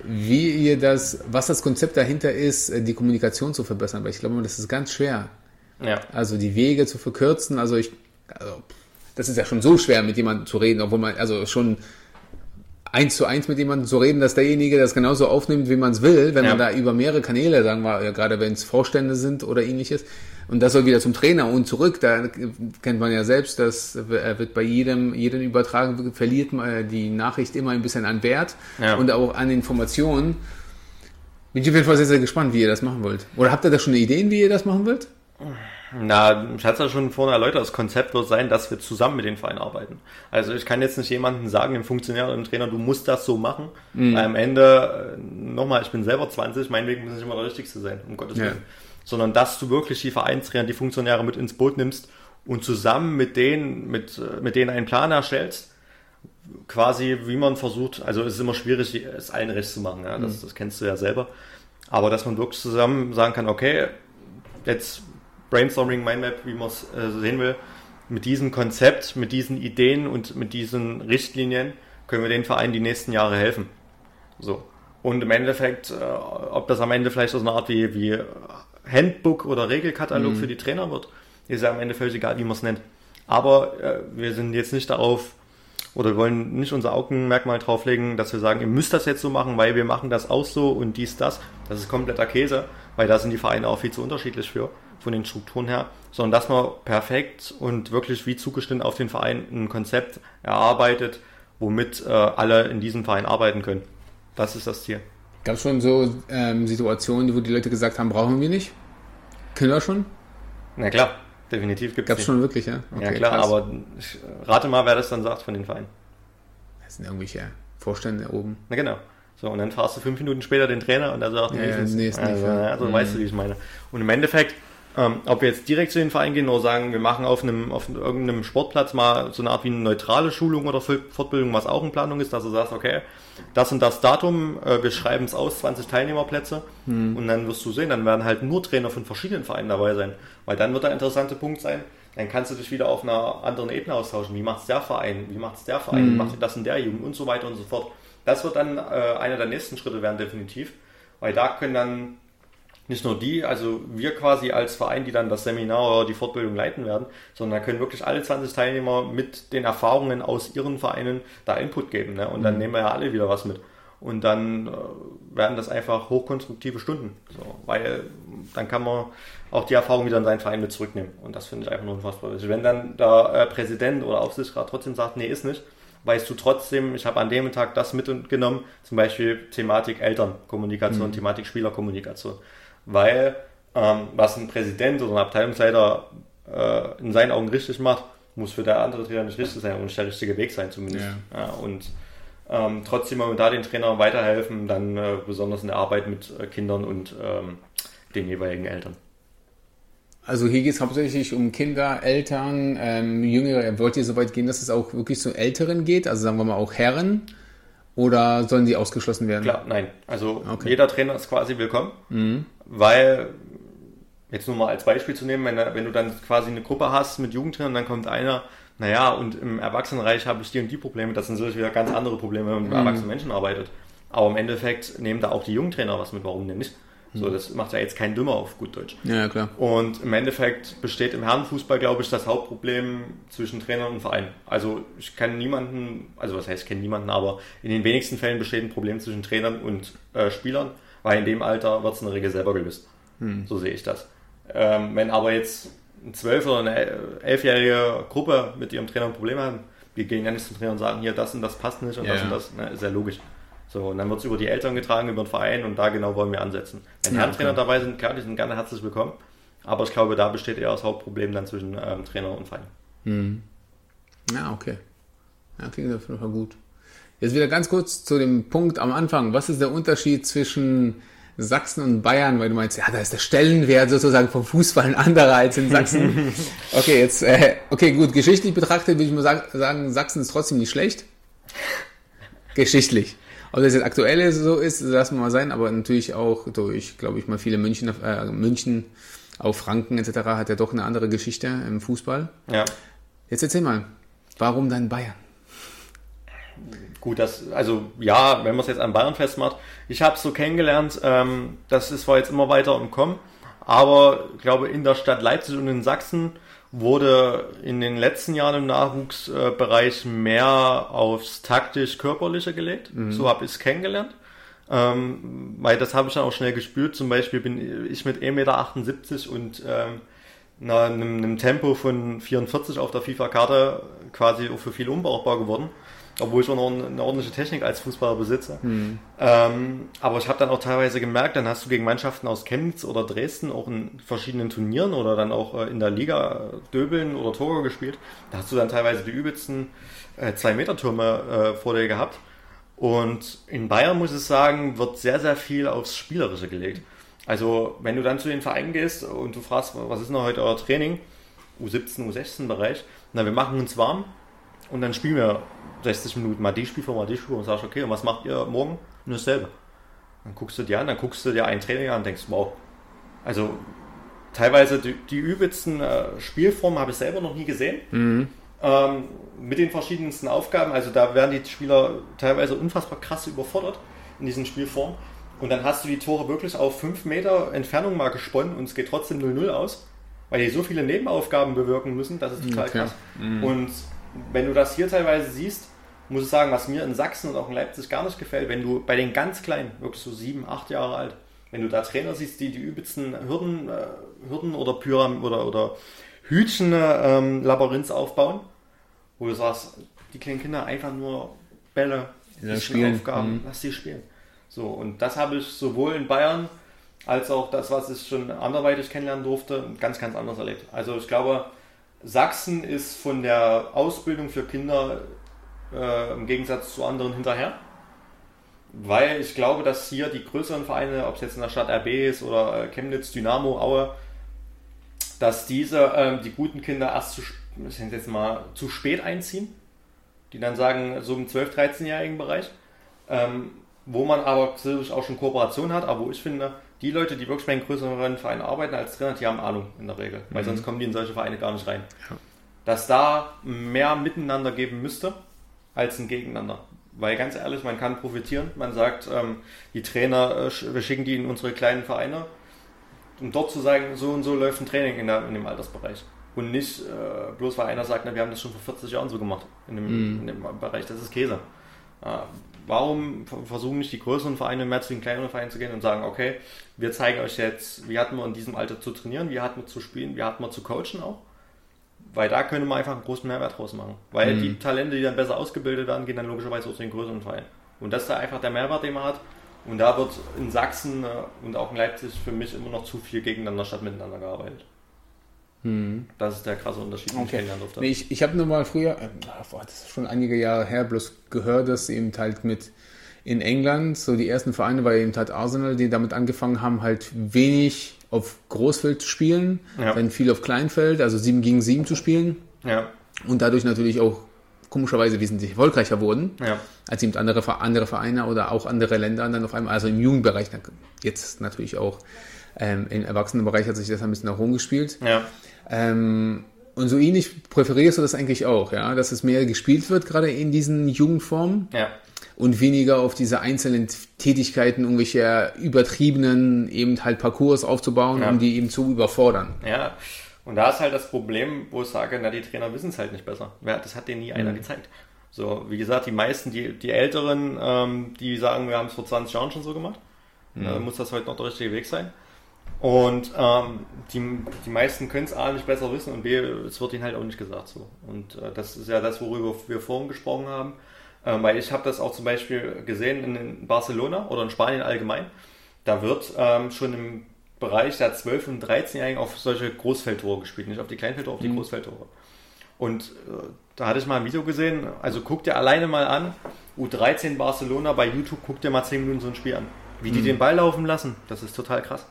wie ihr das, was das Konzept dahinter ist, die Kommunikation zu verbessern. Weil ich glaube, das ist ganz schwer. Ja. Also die Wege zu verkürzen. Also ich, also das ist ja schon so schwer, mit jemandem zu reden, obwohl man, also schon eins zu eins mit jemandem zu reden, dass derjenige das genauso aufnimmt, wie man es will, wenn Ja. man da über mehrere Kanäle, sagen wir, ja, gerade wenn es Vorstände sind oder ähnliches, und das soll wieder zum Trainer und zurück, da kennt man ja selbst, das wird bei jedem, jedem Übertragen verliert man die Nachricht immer ein bisschen an Wert Ja. und auch an Informationen. Bin ich auf jeden Fall sehr, sehr gespannt, wie ihr das machen wollt. Oder habt ihr da schon Ideen, wie ihr das machen wollt? Na, ich hatte es ja schon vorhin erläutert, das Konzept wird sein, dass wir zusammen mit den Vereinen arbeiten. Also ich kann jetzt nicht jemandem sagen, dem Funktionär oder dem Trainer, du musst das so machen. Weil am Ende, äh, nochmal, ich bin selber 20, mein Weg muss nicht immer der richtigste sein, um Gottes Ja. Willen. Sondern dass du wirklich die Vereinstrainer, die Funktionäre mit ins Boot nimmst und zusammen mit denen, mit, äh, mit denen einen Plan erstellst, quasi, wie man versucht, also es ist immer schwierig, es allen recht zu machen, ja, das, das kennst du ja selber. Aber dass man wirklich zusammen sagen kann, okay, jetzt Brainstorming Mindmap, wie man es äh, sehen will, mit diesem Konzept, mit diesen Ideen und mit diesen Richtlinien können wir den Vereinen die nächsten Jahre helfen. So. Und im Endeffekt, äh, ob das am Ende vielleicht so eine Art wie, wie Handbook oder Regelkatalog für die Trainer wird, ist ja am Ende völlig egal, wie man es nennt. Aber äh, wir sind jetzt nicht darauf, oder wir wollen nicht unser Augenmerkmal drauflegen, dass wir sagen, ihr müsst das jetzt so machen, weil wir machen das auch so und dies, das. Das ist kompletter Käse, weil da sind die Vereine auch viel zu unterschiedlich für, von den Strukturen her. Sondern dass man perfekt und wirklich wie zugeschnitten auf den Verein ein Konzept erarbeitet, womit äh, alle in diesem Verein arbeiten können. Das ist das Ziel. Gab es schon so ähm, Situationen, wo die Leute gesagt haben, brauchen wir nicht? Können wir schon? Na klar, definitiv gibt Gab es schon wirklich, ja? ja klar, krass. aber ich rate mal, wer das dann sagt von den Vereinen. Das sind irgendwelche Vorstände oben. Na genau. So, und dann fragst du fünf Minuten später den Trainer und er sagt, Ja, nee, ja, ist nee, ist nicht, also, ja. also Mhm. weißt du, wie ich meine. Und im Endeffekt Ähm, ob wir jetzt direkt zu den Vereinen gehen oder sagen, wir machen auf einem auf irgendeinem Sportplatz mal so eine Art wie eine neutrale Schulung oder Fortbildung, was auch in Planung ist, dass du sagst, okay, das und das Datum, äh, wir schreiben es aus, 20 Teilnehmerplätze hm. und dann wirst du sehen, dann werden halt nur Trainer von verschiedenen Vereinen dabei sein, weil dann wird der interessante Punkt sein, dann kannst du dich wieder auf einer anderen Ebene austauschen. Wie macht es der Verein? Wie macht es der Verein? Wie hm. macht das in der Jugend? Und so weiter und so fort. Das wird dann äh, einer der nächsten Schritte werden, definitiv. Weil da können dann nicht nur die, also wir quasi als Verein, die dann das Seminar oder die Fortbildung leiten werden, sondern da können wirklich alle 20 Teilnehmer mit den Erfahrungen aus ihren Vereinen da Input geben. Ne? Und dann mhm. nehmen wir ja alle wieder was mit. Und dann äh, werden das einfach hochkonstruktive Stunden. So, weil dann kann man auch die Erfahrung wieder in seinen Verein mit zurücknehmen. Und das finde ich einfach nur unfassbar wichtig. Wenn dann der äh, Präsident oder Aufsichtsrat trotzdem sagt, nee, ist nicht, weißt du trotzdem, ich habe an dem Tag das mitgenommen, zum Beispiel Thematik Elternkommunikation, mhm. Thematik Spielerkommunikation weil ähm, was ein Präsident oder ein Abteilungsleiter äh, in seinen Augen richtig macht, muss für der andere Trainer nicht richtig sein und nicht der richtige Weg sein zumindest. Ja. Ja, und ähm, trotzdem wollen wir da den Trainern weiterhelfen, dann äh, besonders in der Arbeit mit äh, Kindern und ähm, den jeweiligen Eltern. Also hier geht es hauptsächlich um Kinder, Eltern, ähm, Jüngere. Wollt ihr so weit gehen, dass es auch wirklich zu Älteren geht? Also sagen wir mal auch Herren? Oder sollen die ausgeschlossen werden? Klar, nein. Also okay. jeder Trainer ist quasi willkommen, mhm. Weil, jetzt nur mal als Beispiel zu nehmen, wenn, wenn du dann quasi eine Gruppe hast mit Jugendtrainern, dann kommt einer, naja, und im Erwachsenenreich habe ich die und die Probleme, das sind natürlich wieder ganz andere Probleme, wenn man mit mhm. erwachsenen Menschen arbeitet. Aber im Endeffekt nehmen da auch die Jugendtrainer was mit, warum denn nicht? So, das macht ja jetzt kein Dümmer auf gut Deutsch. Ja, klar. Und im Endeffekt besteht im Herrenfußball, glaube ich, das Hauptproblem zwischen Trainer und Verein. Also ich kann niemanden, also was heißt, ich kenne niemanden, aber in den wenigsten Fällen besteht ein Problem zwischen Trainern und äh, Spielern, weil in dem Alter wird es in der Regel selber gelöst. Hm. So sehe ich das. Ähm, wenn aber jetzt ein zwölf- oder eine elfjährige Gruppe mit ihrem Trainer Probleme haben, wir gehen ja nicht zum Trainer und sagen, hier, das und das passt nicht und ja, das und das, ne, ist ja logisch. So, und dann wird es über die Eltern getragen, über den Verein und da genau wollen wir ansetzen. Wenn ja, Herrentrainer okay. dabei sind, klar, die sind gerne herzlich willkommen. Aber ich glaube, da besteht eher das Hauptproblem dann zwischen ähm, Trainer und Verein. Hm. Ja, okay. Ja, klingt auf jeden Fall gut. Jetzt wieder ganz kurz zu dem Punkt am Anfang. Was ist der Unterschied zwischen Sachsen und Bayern? Weil du meinst, ja, da ist der Stellenwert sozusagen vom Fußball ein anderer als in Sachsen. okay, jetzt, äh, okay, gut, geschichtlich betrachtet würde ich mal sagen, Sachsen ist trotzdem nicht schlecht. Geschichtlich. Ob das jetzt aktuell so ist, lassen wir mal sein, aber natürlich auch durch, glaube ich mal, viele München, äh, München, auch Franken etc. hat ja doch eine andere Geschichte im Fußball. Ja. Jetzt erzähl mal, warum dann Bayern? Gut, das, also ja, wenn man es jetzt an Bayern festmacht, ich habe es so kennengelernt, ähm, das ist zwar jetzt immer weiter im Kommen, aber ich glaube in der Stadt Leipzig und in Sachsen wurde in den letzten Jahren im Nachwuchsbereich mehr aufs taktisch-körperliche gelegt. Mhm. So habe ich es kennengelernt. Ähm, weil das habe ich dann auch schnell gespürt. Zum Beispiel bin ich mit 1,78 Meter und ähm, einem, einem Tempo von 44 auf der FIFA-Karte quasi auch für viel unbrauchbar geworden obwohl ich auch noch eine ordentliche Technik als Fußballer besitze. Mhm. Ähm, aber ich habe dann auch teilweise gemerkt, dann hast du gegen Mannschaften aus Chemnitz oder Dresden auch in verschiedenen Turnieren oder dann auch äh, in der Liga Döbeln oder Tore gespielt. Da hast du dann teilweise die übelsten äh, Zwei-Meter-Türme äh, vor dir gehabt. Und in Bayern, muss ich sagen, wird sehr, sehr viel aufs Spielerische gelegt. Also, wenn du dann zu den Vereinen gehst und du fragst, was ist denn heute euer Training? U17, U16-Bereich. Na, wir machen uns warm und dann spielen wir 60 Minuten mal die Spielform, mal die Spielform und sagst, okay, und was macht ihr morgen? Nur dasselbe. Dann guckst du dir an, dann guckst du dir ein Training an und denkst, wow. Also teilweise die, die übelsten äh, Spielformen habe ich selber noch nie gesehen. Mhm. Ähm, mit den verschiedensten Aufgaben. Also da werden die Spieler teilweise unfassbar krass überfordert in diesen Spielformen. Und dann hast du die Tore wirklich auf 5 Meter Entfernung mal gesponnen und es geht trotzdem 0-0 aus, weil die so viele Nebenaufgaben bewirken müssen, das ist total okay. krass. Mhm. Und wenn du das hier teilweise siehst, muss ich sagen, was mir in Sachsen und auch in Leipzig gar nicht gefällt, wenn du bei den ganz Kleinen, wirklich so sieben, acht Jahre alt, wenn du da Trainer siehst, die die übelsten Hürden, äh, Hürden oder Pyram oder, oder Hütchen ähm, Labyrinths aufbauen, wo du sagst, die kleinen Kinder einfach nur Bälle, ja, spielen. Aufgaben, mhm. lass sie spielen. So, und das habe ich sowohl in Bayern als auch das, was ich schon anderweitig kennenlernen durfte, ganz, ganz anders erlebt. Also ich glaube, Sachsen ist von der Ausbildung für Kinder äh, im Gegensatz zu anderen hinterher. Weil ich glaube, dass hier die größeren Vereine, ob es jetzt in der Stadt RB ist oder äh, Chemnitz, Dynamo, Aue, dass diese, ähm, die guten Kinder erst zu, jetzt mal, zu spät einziehen, die dann sagen, so im 12-, 13-jährigen Bereich, ähm, wo man aber auch schon Kooperation hat, aber wo ich finde, die Leute, die wirklich bei einem größeren Verein arbeiten als Trainer, die haben Ahnung in der Regel, weil mhm. sonst kommen die in solche Vereine gar nicht rein. Ja. Dass da mehr Miteinander geben müsste, als ein Gegeneinander. Weil ganz ehrlich, man kann profitieren. Man sagt, ähm, die Trainer, äh, wir schicken die in unsere kleinen Vereine, um dort zu sagen, so und so läuft ein Training in, der, in dem Altersbereich. Und nicht äh, bloß weil einer sagt, na, wir haben das schon vor 40 Jahren so gemacht in dem, mm. in dem Bereich. Das ist Käse. Äh, warum versuchen nicht die größeren Vereine mehr zu den kleineren Vereinen zu gehen und sagen, okay, wir zeigen euch jetzt, wie hatten wir in diesem Alter zu trainieren, wie hatten wir zu spielen, wie hatten wir zu coachen auch. Weil da könnte man einfach einen großen Mehrwert draus machen. Weil mhm. die Talente, die dann besser ausgebildet werden, gehen dann logischerweise auch zu den größeren Vereinen. Und das ist da einfach der Mehrwert, den man hat. Und da wird in Sachsen äh, und auch in Leipzig für mich immer noch zu viel gegeneinander statt miteinander gearbeitet. Mhm. Das ist der krasse Unterschied, den okay. ich kennenlernen durfte. Nee, ich ich habe nur mal früher, äh, das ist schon einige Jahre her, bloß gehört, dass eben halt mit in England so die ersten Vereine war eben halt Arsenal, die damit angefangen haben, halt wenig auf Großfeld zu spielen, ja. dann viel auf Kleinfeld, also 7 gegen 7 zu spielen. Ja. Und dadurch natürlich auch komischerweise wesentlich erfolgreicher wurden, ja. als eben andere, andere Vereine oder auch andere Länder dann auf einmal, also im Jugendbereich, jetzt natürlich auch ähm, im Erwachsenenbereich hat sich das ein bisschen nach rumgespielt. Ja. Ähm, und so ähnlich präferierst du das eigentlich auch, ja, dass es mehr gespielt wird, gerade in diesen Jugendformen. Ja und weniger auf diese einzelnen Tätigkeiten, irgendwelche übertriebenen eben halt Parcours aufzubauen, ja. um die eben zu überfordern. Ja, und da ist halt das Problem, wo ich sage, na, die Trainer wissen es halt nicht besser. Das hat denen nie einer mhm. gezeigt. So, wie gesagt, die meisten, die, die Älteren, ähm, die sagen, wir haben es vor 20 Jahren schon so gemacht. Mhm. Äh, muss das heute noch der richtige Weg sein. Und ähm, die, die meisten können es A nicht besser wissen und B, es wird ihnen halt auch nicht gesagt so. Und äh, das ist ja das, worüber wir vorhin gesprochen haben. Ähm, weil ich habe das auch zum Beispiel gesehen in Barcelona oder in Spanien allgemein. Da wird ähm, schon im Bereich der 12- und 13-Jährigen auf solche Großfeldtore gespielt, nicht auf die Kleinfeldtore, auf die mhm. Großfeldtore. Und äh, da hatte ich mal ein Video gesehen, also guck dir alleine mal an, U13 Barcelona bei YouTube, guck dir mal 10 Minuten so ein Spiel an. Wie die mhm. den Ball laufen lassen, das ist total krass.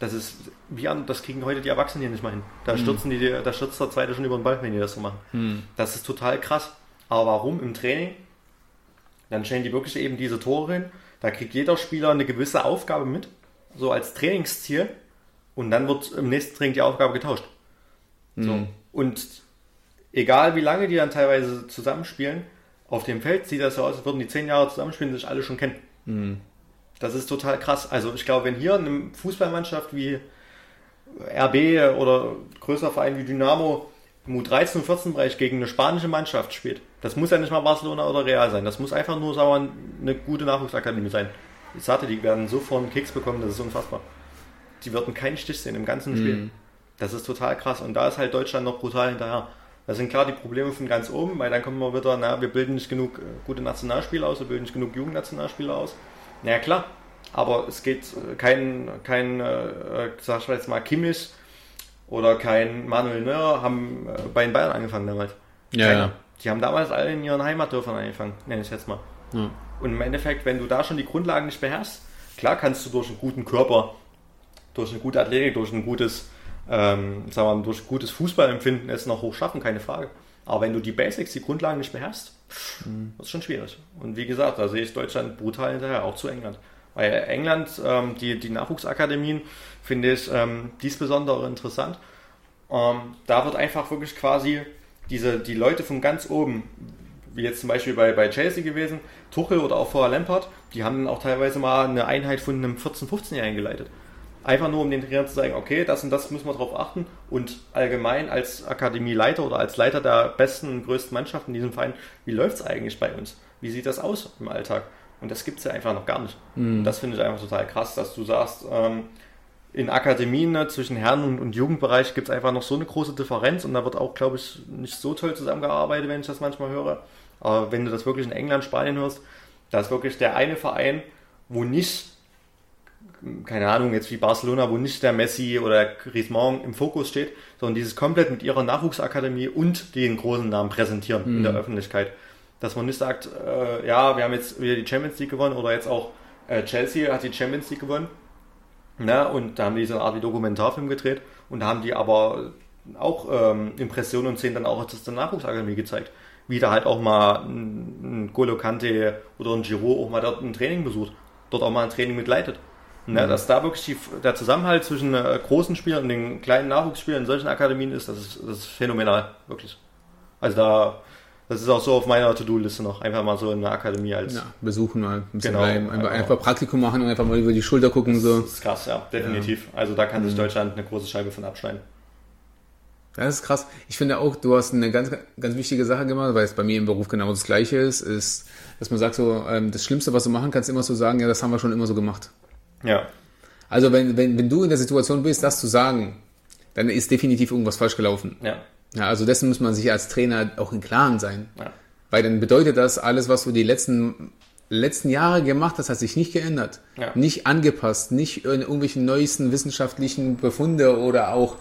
Das ist wie an, das kriegen heute die Erwachsenen hier nicht mal hin. Da mhm. stürzen die, da stürzt der zweite schon über den Ball, wenn die das so machen. Mhm. Das ist total krass. Aber warum im Training? Dann stellen die wirklich eben diese Tore hin. Da kriegt jeder Spieler eine gewisse Aufgabe mit, so als Trainingsziel. Und dann wird im nächsten Training die Aufgabe getauscht. Mhm. So. Und egal wie lange die dann teilweise zusammenspielen, auf dem Feld sieht das so aus, als würden die zehn Jahre zusammenspielen und sich alle schon kennen. Mhm. Das ist total krass. Also ich glaube, wenn hier eine Fußballmannschaft wie RB oder größer Verein wie Dynamo im U13 und 14 Bereich gegen eine spanische Mannschaft spielt, das muss ja nicht mal Barcelona oder Real sein. Das muss einfach nur sagen eine gute Nachwuchsakademie sein. Ich sagte, die werden sofort einen Keks bekommen, das ist unfassbar. Die würden keinen Stich sehen im ganzen Spiel. Mhm. Das ist total krass. Und da ist halt Deutschland noch brutal hinterher. Das sind klar die Probleme von ganz oben, weil dann kommen wir wieder, na, wir bilden nicht genug äh, gute Nationalspieler aus, wir bilden nicht genug Jugendnationalspieler aus. Na ja, klar, aber es geht äh, kein, kein äh, äh, sag ich jetzt mal, Kimmich oder kein Manuel Neuer haben äh, bei den Bayern angefangen damals. Ja, ja. Die haben damals alle in ihren Heimatdörfern angefangen, nenne ich es jetzt mal. Ja. Und im Endeffekt, wenn du da schon die Grundlagen nicht beherrschst, klar kannst du durch einen guten Körper, durch eine gute Athletik, durch ein gutes, ähm, sagen wir mal, durch gutes Fußballempfinden es noch hoch schaffen, keine Frage. Aber wenn du die Basics, die Grundlagen nicht beherrschst, mhm. das ist schon schwierig. Und wie gesagt, da sehe ich Deutschland brutal hinterher, auch zu England. Weil England, ähm, die, die Nachwuchsakademien, finde ich ähm, diesbesondere interessant. Ähm, da wird einfach wirklich quasi diese, die Leute von ganz oben, wie jetzt zum Beispiel bei, bei Chelsea gewesen, Tuchel oder auch vorher Lampard, die haben dann auch teilweise mal eine Einheit von einem 14-, 15-Jährigen geleitet. Einfach nur, um den Trainern zu sagen, okay, das und das müssen wir darauf achten und allgemein als Akademieleiter oder als Leiter der besten und größten Mannschaften in diesem Verein, wie läuft es eigentlich bei uns? Wie sieht das aus im Alltag? Und das gibt es ja einfach noch gar nicht. Mhm. Und das finde ich einfach total krass, dass du sagst, ähm, in Akademien ne, zwischen Herren- und, und Jugendbereich gibt es einfach noch so eine große Differenz und da wird auch, glaube ich, nicht so toll zusammengearbeitet, wenn ich das manchmal höre. Aber wenn du das wirklich in England, Spanien hörst, da ist wirklich der eine Verein, wo nicht, keine Ahnung, jetzt wie Barcelona, wo nicht der Messi oder Griezmann im Fokus steht, sondern dieses komplett mit ihrer Nachwuchsakademie und den großen Namen präsentieren mhm. in der mhm. Öffentlichkeit. Dass man nicht sagt, äh, ja, wir haben jetzt wieder die Champions League gewonnen oder jetzt auch äh, Chelsea hat die Champions League gewonnen Ne? Und da haben die so eine Art wie Dokumentarfilm gedreht und da haben die aber auch ähm, Impressionen und Szenen dann auch aus der Nachwuchsakademie gezeigt. Wie da halt auch mal ein, ein Golo Kante oder ein Giro auch mal dort ein Training besucht, dort auch mal ein Training mitleitet. Ne, dass da wirklich die, der Zusammenhalt zwischen äh, großen Spielern und den kleinen Nachwuchsspielern in solchen Akademien ist, das ist, das ist phänomenal, wirklich. Also da, das ist auch so auf meiner To-Do-Liste noch, einfach mal so in der Akademie als. Ja, besuchen mal, ein bisschen genau, bleiben, einfach, einfach, Praktikum machen und einfach mal über die Schulter gucken. So. Das ist krass, ja, definitiv. Ja. Also da kann sich mhm. Deutschland eine große Scheibe von abschneiden. Das ist krass. Ich finde auch, du hast eine ganz, ganz wichtige Sache gemacht, weil es bei mir im Beruf genau das Gleiche ist, ist, dass man sagt so, ähm, das Schlimmste, was du machen kannst, immer so sagen, ja, das haben wir schon immer so gemacht. Ja. Also wenn, wenn, wenn du in der Situation bist, das zu sagen, dann ist definitiv irgendwas falsch gelaufen. Ja. Ja, also dessen muss man sich als Trainer auch im Klaren sein. Ja. Weil dann bedeutet das, alles, was du die letzten, letzten Jahre gemacht hast, hat sich nicht geändert. Ja. Nicht angepasst, nicht in irgendwelchen neuesten wissenschaftlichen Befunde oder auch,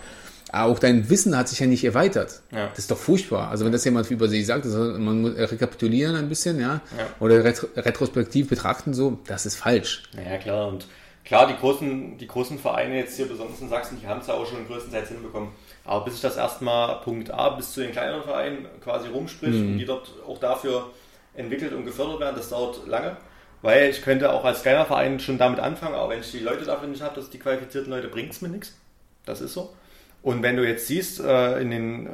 auch dein Wissen hat sich ja nicht erweitert. Ja. Das ist doch furchtbar. Also wenn das jemand über sich sagt, also man muss rekapitulieren ein bisschen, ja, ja. oder retrospektiv betrachten, so, das ist falsch. Ja, klar. Und klar, die großen, die großen Vereine jetzt hier besonders in Sachsen, die haben es ja auch schon größtenteils hinbekommen. Aber bis sich das erstmal Punkt A bis zu den kleineren Vereinen quasi rumspricht mhm. und die dort auch dafür entwickelt und gefördert werden, das dauert lange. Weil ich könnte auch als kleiner Verein schon damit anfangen, aber wenn ich die Leute dafür nicht habe, dass die qualifizierten Leute, bringt es mir nichts. Das ist so. Und wenn du jetzt siehst, äh, in den äh,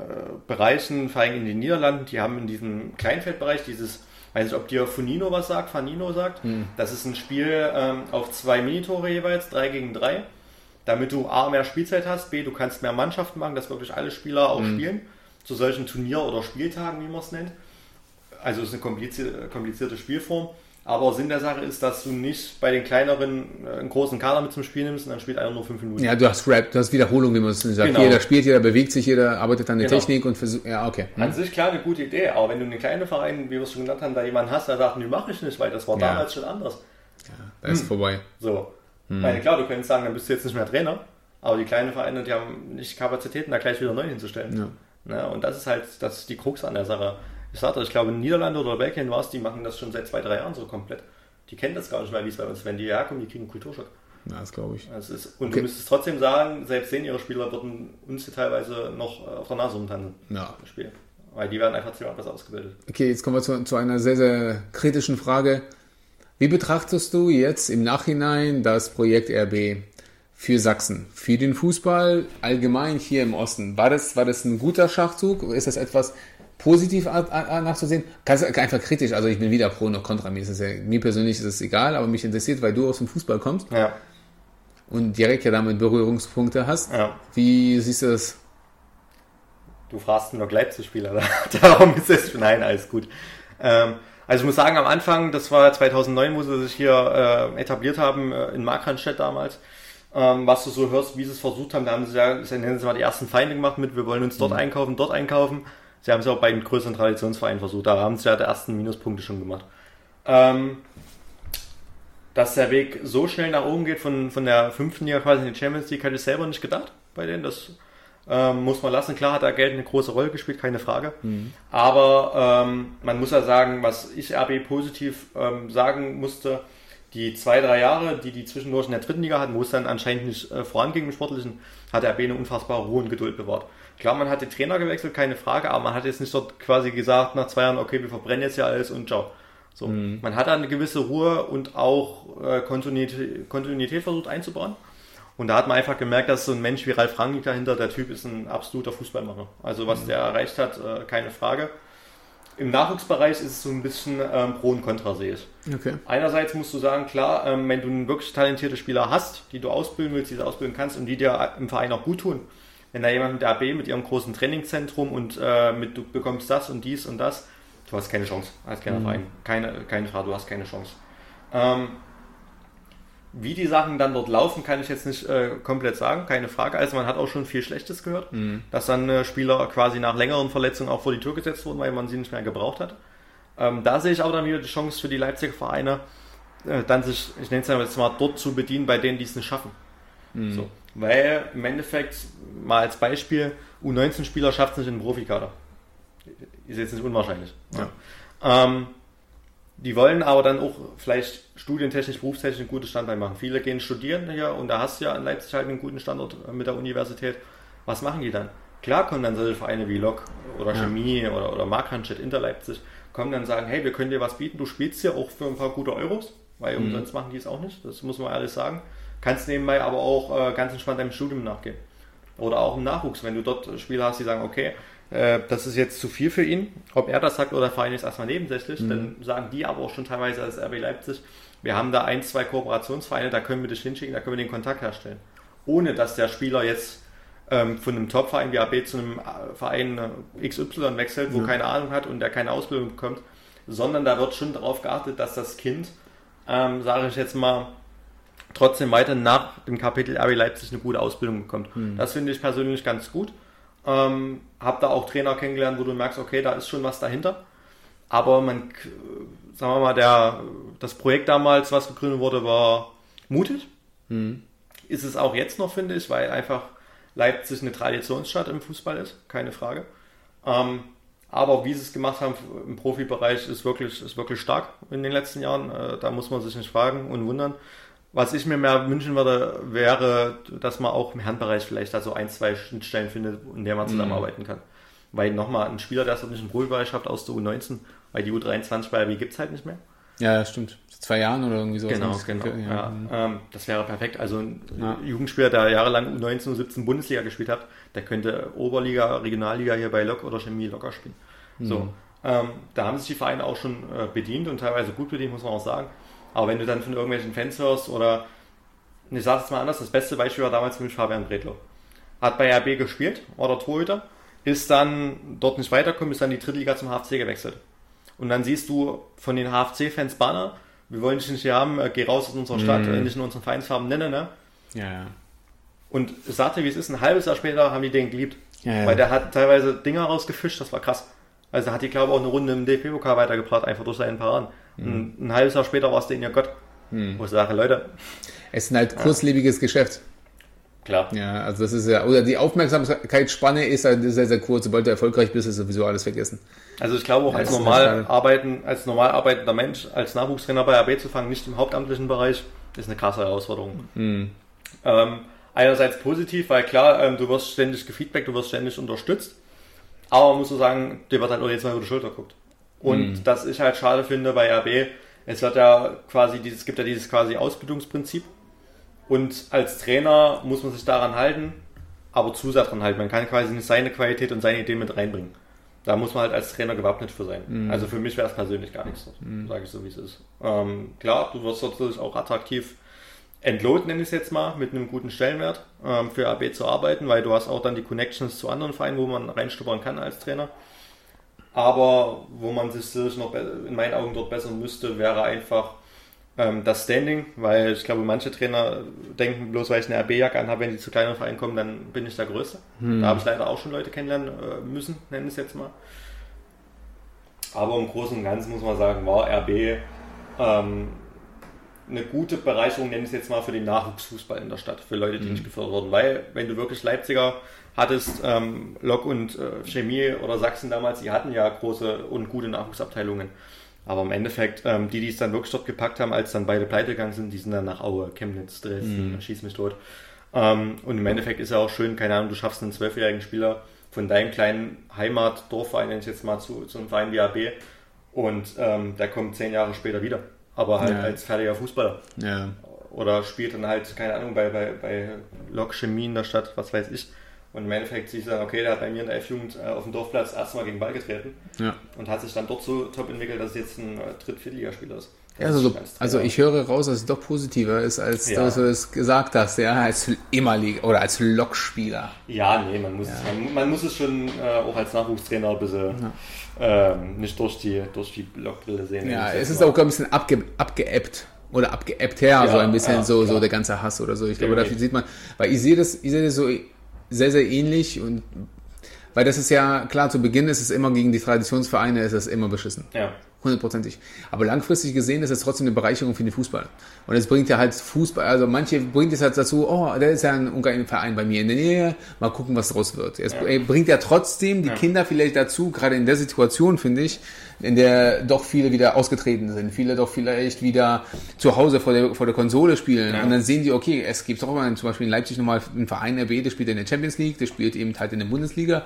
Bereichen, vor allem in den Niederlanden, die haben in diesem Kleinfeldbereich dieses, weiß nicht, ob dir Funino was sagt, Fanino sagt, hm. das ist ein Spiel ähm, auf zwei Minitore jeweils, drei gegen drei, damit du A, mehr Spielzeit hast, B, du kannst mehr Mannschaften machen, dass wirklich alle Spieler auch hm. spielen, zu solchen Turnier- oder Spieltagen, wie man es nennt. Also es ist eine komplizierte, komplizierte Spielform. Aber Sinn der Sache ist, dass du nicht bei den kleineren äh, einen großen Kader mit zum Spiel nimmst und dann spielt einer nur fünf Minuten. Ja, du hast Rap, du hast Wiederholung, wie man es sagt. Genau. Jeder spielt, jeder bewegt sich, jeder arbeitet an der genau. Technik und versucht. Ja, okay. Hm. An sich klar eine gute Idee, aber wenn du einen kleinen Verein, wie wir es schon genannt haben, da jemanden hast, der sagt, nee, mache ich nicht, weil das war ja. damals schon anders. Ja, da ist hm. vorbei. So. Hm. Meine, klar, du könntest sagen, dann bist du jetzt nicht mehr Trainer, aber die kleinen Vereine, die haben nicht Kapazitäten, da gleich wieder neu hinzustellen. Ja. Na, und das ist halt, das ist die Krux an der Sache. Ich sagte, ich glaube, in Niederlande oder Belgien war es, die machen das schon seit zwei, drei Jahren so komplett die kennen das gar nicht mehr, wie es bei uns Wenn die herkommen, die kriegen einen Kulturschock. Ja, das glaube ich. Das ist, und okay. du müsstest trotzdem sagen, selbst Senior-Spieler würden uns hier teilweise noch auf der Nase rumtanzen. Ja. Spiel. Weil die werden einfach ziemlich besser ausgebildet. Okay, jetzt kommen wir zu, zu einer sehr, sehr kritischen Frage. Wie betrachtest du jetzt im Nachhinein das Projekt RB für Sachsen, für den Fußball allgemein hier im Osten? War das, war das ein guter Schachzug? Ist das etwas, positiv nachzusehen. Kannst einfach kritisch, also ich bin wieder pro noch kontra. Mir, ist es ja, mir persönlich ist es egal, aber mich interessiert, weil du aus dem Fußball kommst ja. und direkt ja damit Berührungspunkte hast. Ja. Wie siehst du das? Du fragst nur Leipzig-Spieler, darum ist es. Nein, alles gut. Ähm, also ich muss sagen, am Anfang, das war 2009, wo sie sich hier äh, etabliert haben, äh, in Markranstädt damals, ähm, was du so hörst, wie sie es versucht haben, da haben sie ja, sie mal die ersten Feinde gemacht mit, wir wollen uns dort mhm. einkaufen, dort einkaufen. Sie haben es auch bei den größeren Traditionsvereinen versucht. Da haben sie ja die ersten Minuspunkte schon gemacht. Ähm, dass der Weg so schnell nach oben geht, von, von der fünften Liga quasi in die Champions League, hätte ich selber nicht gedacht bei denen. Das ähm, muss man lassen. Klar hat da Geld eine große Rolle gespielt, keine Frage. Mhm. Aber ähm, man muss ja sagen, was ich RB positiv ähm, sagen musste, die zwei, drei Jahre, die die zwischendurch in der dritten Liga hatten, wo es dann anscheinend nicht äh, voranging im Sportlichen, hat RB eine unfassbare Ruhe und Geduld bewahrt. Klar, man hat den Trainer gewechselt, keine Frage, aber man hat jetzt nicht dort quasi gesagt nach zwei Jahren, okay, wir verbrennen jetzt ja alles und ciao. So, mhm. man hat da eine gewisse Ruhe und auch äh, Kontinuität, Kontinuität versucht einzubauen. Und da hat man einfach gemerkt, dass so ein Mensch wie Ralf Rangnick dahinter, der Typ ist ein absoluter Fußballmacher. Also was mhm. der erreicht hat, äh, keine Frage. Im Nachwuchsbereich ist es so ein bisschen ähm, Pro und Contra, sehe ich. Okay. Einerseits musst du sagen, klar, ähm, wenn du einen wirklich talentierte Spieler hast, die du ausbilden willst, die du ausbilden kannst und die dir im Verein auch gut tun, wenn da jemand mit der AB mit ihrem großen Trainingszentrum und äh, mit du bekommst das und dies und das, du hast keine Chance als kleiner mhm. Verein. Keine, keine Frage, du hast keine Chance. Ähm, wie die Sachen dann dort laufen, kann ich jetzt nicht äh, komplett sagen, keine Frage. Also man hat auch schon viel Schlechtes gehört, mhm. dass dann äh, Spieler quasi nach längeren Verletzungen auch vor die Tür gesetzt wurden, weil man sie nicht mehr gebraucht hat. Ähm, da sehe ich aber dann wieder die Chance für die Leipziger Vereine, äh, dann sich, ich nenne es jetzt mal, dort zu bedienen, bei denen die es nicht schaffen. Mhm. So. Weil im Endeffekt, mal als Beispiel, U19-Spieler schafft es nicht in den Profikader. Ist jetzt nicht unwahrscheinlich. Ja. Ähm, Die wollen aber dann auch vielleicht studientechnisch, berufstechnisch einen guten Standbein machen. Viele gehen studieren hier und da hast du ja in Leipzig halt einen guten Standort mit der Universität. Was machen die dann? Klar kommen dann solche Vereine wie Lok oder ja. Chemie oder, oder Markranstädt, Inter Leipzig, kommen dann sagen, hey, wir können dir was bieten, du spielst hier auch für ein paar gute Euros, weil mhm. umsonst machen die es auch nicht, das muss man ehrlich sagen. Kannst nebenbei aber auch äh, ganz entspannt deinem Studium nachgehen. Oder auch im Nachwuchs, wenn du dort Spieler hast, die sagen, okay, äh, das ist jetzt zu viel für ihn. Ob er das sagt oder der Verein ist erstmal nebensächlich, mhm. dann sagen die aber auch schon teilweise als RB Leipzig, wir haben da ein, zwei Kooperationsvereine, da können wir dich hinschicken, da können wir den Kontakt herstellen. Ohne dass der Spieler jetzt ähm, von einem Top-Verein wie AB zu einem äh, Verein äh, XY wechselt, wo ja. keine Ahnung hat und der keine Ausbildung bekommt, sondern da wird schon darauf geachtet, dass das Kind, ähm, sage ich jetzt mal, trotzdem weiter nach dem Kapitel RB Leipzig eine gute Ausbildung bekommt. Mhm. Das finde ich persönlich ganz gut. Ähm, hab da auch Trainer kennengelernt, wo du merkst, okay, da ist schon was dahinter. Aber man, sagen wir mal, der, das Projekt damals, was gegründet wurde, war mutig. Mhm. Ist es auch jetzt noch, finde ich, weil einfach Leipzig eine Traditionsstadt im Fußball ist, keine Frage. Ähm, aber wie sie es gemacht haben im Profibereich ist wirklich, ist wirklich stark in den letzten Jahren. Äh, da muss man sich nicht fragen und wundern. Was ich mir mehr wünschen würde, wäre, dass man auch im Herrenbereich vielleicht da so ein, zwei Schnittstellen findet, in der man mhm. zusammenarbeiten kann. Weil nochmal, ein Spieler, der es nicht im Profibereich schafft aus der U19, weil die U23 bei RB gibt es halt nicht mehr. Ja, stimmt. Zwei Jahren oder irgendwie so. Genau, genau. Ja. Ja. Ähm, das wäre perfekt. Also ein ja. Jugendspieler, der jahrelang U19, U17 Bundesliga gespielt hat, der könnte Oberliga, Regionalliga hier bei Lok oder Chemie locker spielen. Mhm. So. Ähm, da haben sich die Vereine auch schon äh, bedient und teilweise gut bedient, muss man auch sagen. Aber wenn du dann von irgendwelchen Fans hörst oder, ich sage es mal anders, das beste Beispiel war damals für mich Fabian Bredlo. Hat bei RB gespielt, war der Torhüter, ist dann dort nicht weitergekommen, ist dann die Drittliga zum HFC gewechselt. Und dann siehst du von den HFC-Fans Banner, wir wollen dich nicht hier haben, äh, geh raus aus unserer Stadt, mhm. nicht in unseren Vereinsfarben nennen, ne? Ja, ja. Und sagte, wie es ist, ein halbes Jahr später haben die den geliebt. Ja, ja. Weil der hat teilweise Dinger rausgefischt, das war krass. Also hat die, glaube ich, auch eine Runde im DFB-Pokal weitergebracht, einfach durch seinen Paraden. Mhm. Ein, ein, halbes Jahr später war es denen ja Gott. Mhm. Wo ich sage, Leute. Es ist ein halt kurzlebiges ja. Geschäft. Klar. Ja, also das ist ja, oder die Aufmerksamkeitsspanne ist halt sehr, sehr kurz. Sobald du erfolgreich bist, ist sowieso alles vergessen. Also ich glaube auch als normal arbeiten, als normal arbeitender Mensch, als Nachwuchstrainer bei RB zu fangen, nicht im hauptamtlichen Bereich, ist eine krasse Herausforderung. Mhm. Ähm, einerseits positiv, weil klar, ähm, du wirst ständig gefeedbackt, du wirst ständig unterstützt. Aber musst du sagen, dir wird halt auch jetzt mal über die Schulter guckt. Und mhm. das ich halt schade finde bei RB, es wird ja quasi dieses, gibt ja dieses quasi Ausbildungsprinzip und als Trainer muss man sich daran halten, aber zu sehr daran halten. Man kann quasi nicht seine Qualität und seine Ideen mit reinbringen. Da muss man halt als Trainer gewappnet für sein. Mhm. Also für mich wäre es persönlich gar nichts, mhm. sage ich so, wie es ist. Ähm, klar, du wirst natürlich auch attraktiv entlohnt, nenne ich es jetzt mal, mit einem guten Stellenwert ähm, für AB zu arbeiten, weil du hast auch dann die Connections zu anderen Vereinen, wo man reinstuppern kann als Trainer. Aber wo man sich noch in meinen Augen dort bessern müsste, wäre einfach das Standing, weil ich glaube, manche Trainer denken, bloß weil ich eine RB-Jacke anhabe, wenn die zu kleinen Vereinen kommen, dann bin ich der Größte. Hm. Da habe ich leider auch schon Leute kennenlernen äh, müssen, nennen es jetzt mal. Aber im Großen und Ganzen muss man sagen, war RB ähm, eine gute Bereicherung, nenne ich es jetzt mal, für den Nachwuchsfußball in der Stadt, für Leute, die mhm. nicht gefördert wurden. Weil, wenn du wirklich Leipziger hattest, ähm, Lok und äh, Chemie oder Sachsen damals, die hatten ja große und gute Nachwuchsabteilungen. Aber im Endeffekt, ähm, die, die es dann wirklich dort gepackt haben, als dann beide pleite gegangen sind, die sind dann nach Aue, Chemnitz, Dresden, mhm. schieß mich tot. Ähm, und im Endeffekt ist ja auch schön, keine Ahnung, du schaffst einen zwölfjährigen Spieler von deinem kleinen Heimatdorfverein, nenne ich jetzt mal, zu, zu einem Verein wie AB und ähm, der kommt zehn Jahre später wieder. Aber halt ja. als fertiger Fußballer. Ja. Oder spielt dann halt, keine Ahnung, bei, bei, bei Lok Chemie in der Stadt, was weiß ich. Und im Endeffekt du dann, okay, der hat bei mir in der F-Jugend äh, auf dem Dorfplatz erstmal gegen Ball getreten ja. und hat sich dann dort so top entwickelt, dass es jetzt ein äh, Dritt-Viertligaspieler ist. Ja, also, also ich höre raus, dass es doch positiver ist, als ja. du es gesagt hast, ja, als ehemaliger oder als Lokspieler. Ja, nee, man muss, ja. Es, man, man, muss es schon äh, auch als Nachwuchstrainer ein bisschen ja. ähm, nicht durch die, durch die Lokbrille sehen. Ja, es ist auch ein bisschen abge, abgeebbt oder abgeebbt her, ja, so ein bisschen so, so der ganze Hass oder so. Ich glaube, dafür sieht man, weil ich sehe das, ich sehe das so sehr, sehr ähnlich und weil das ist ja, klar, zu Beginn ist es immer gegen die Traditionsvereine, ist es immer beschissen. Ja. Hundertprozentig. Aber langfristig gesehen ist es trotzdem eine Bereicherung für den Fußball. Und es bringt ja halt Fußball, also manche bringt es halt dazu, oh, da ist ja ein Verein bei mir in der Nähe, mal gucken, was draus wird. Es ja. bringt ja trotzdem die ja. Kinder vielleicht dazu, gerade in der Situation, finde ich, in der doch viele wieder ausgetreten sind, viele doch vielleicht wieder zu Hause vor der, vor der Konsole spielen ja. und dann sehen die, okay, es gibt auch mal zum Beispiel in Leipzig nochmal einen Verein RB, der spielt in der Champions League, der spielt eben halt in der Bundesliga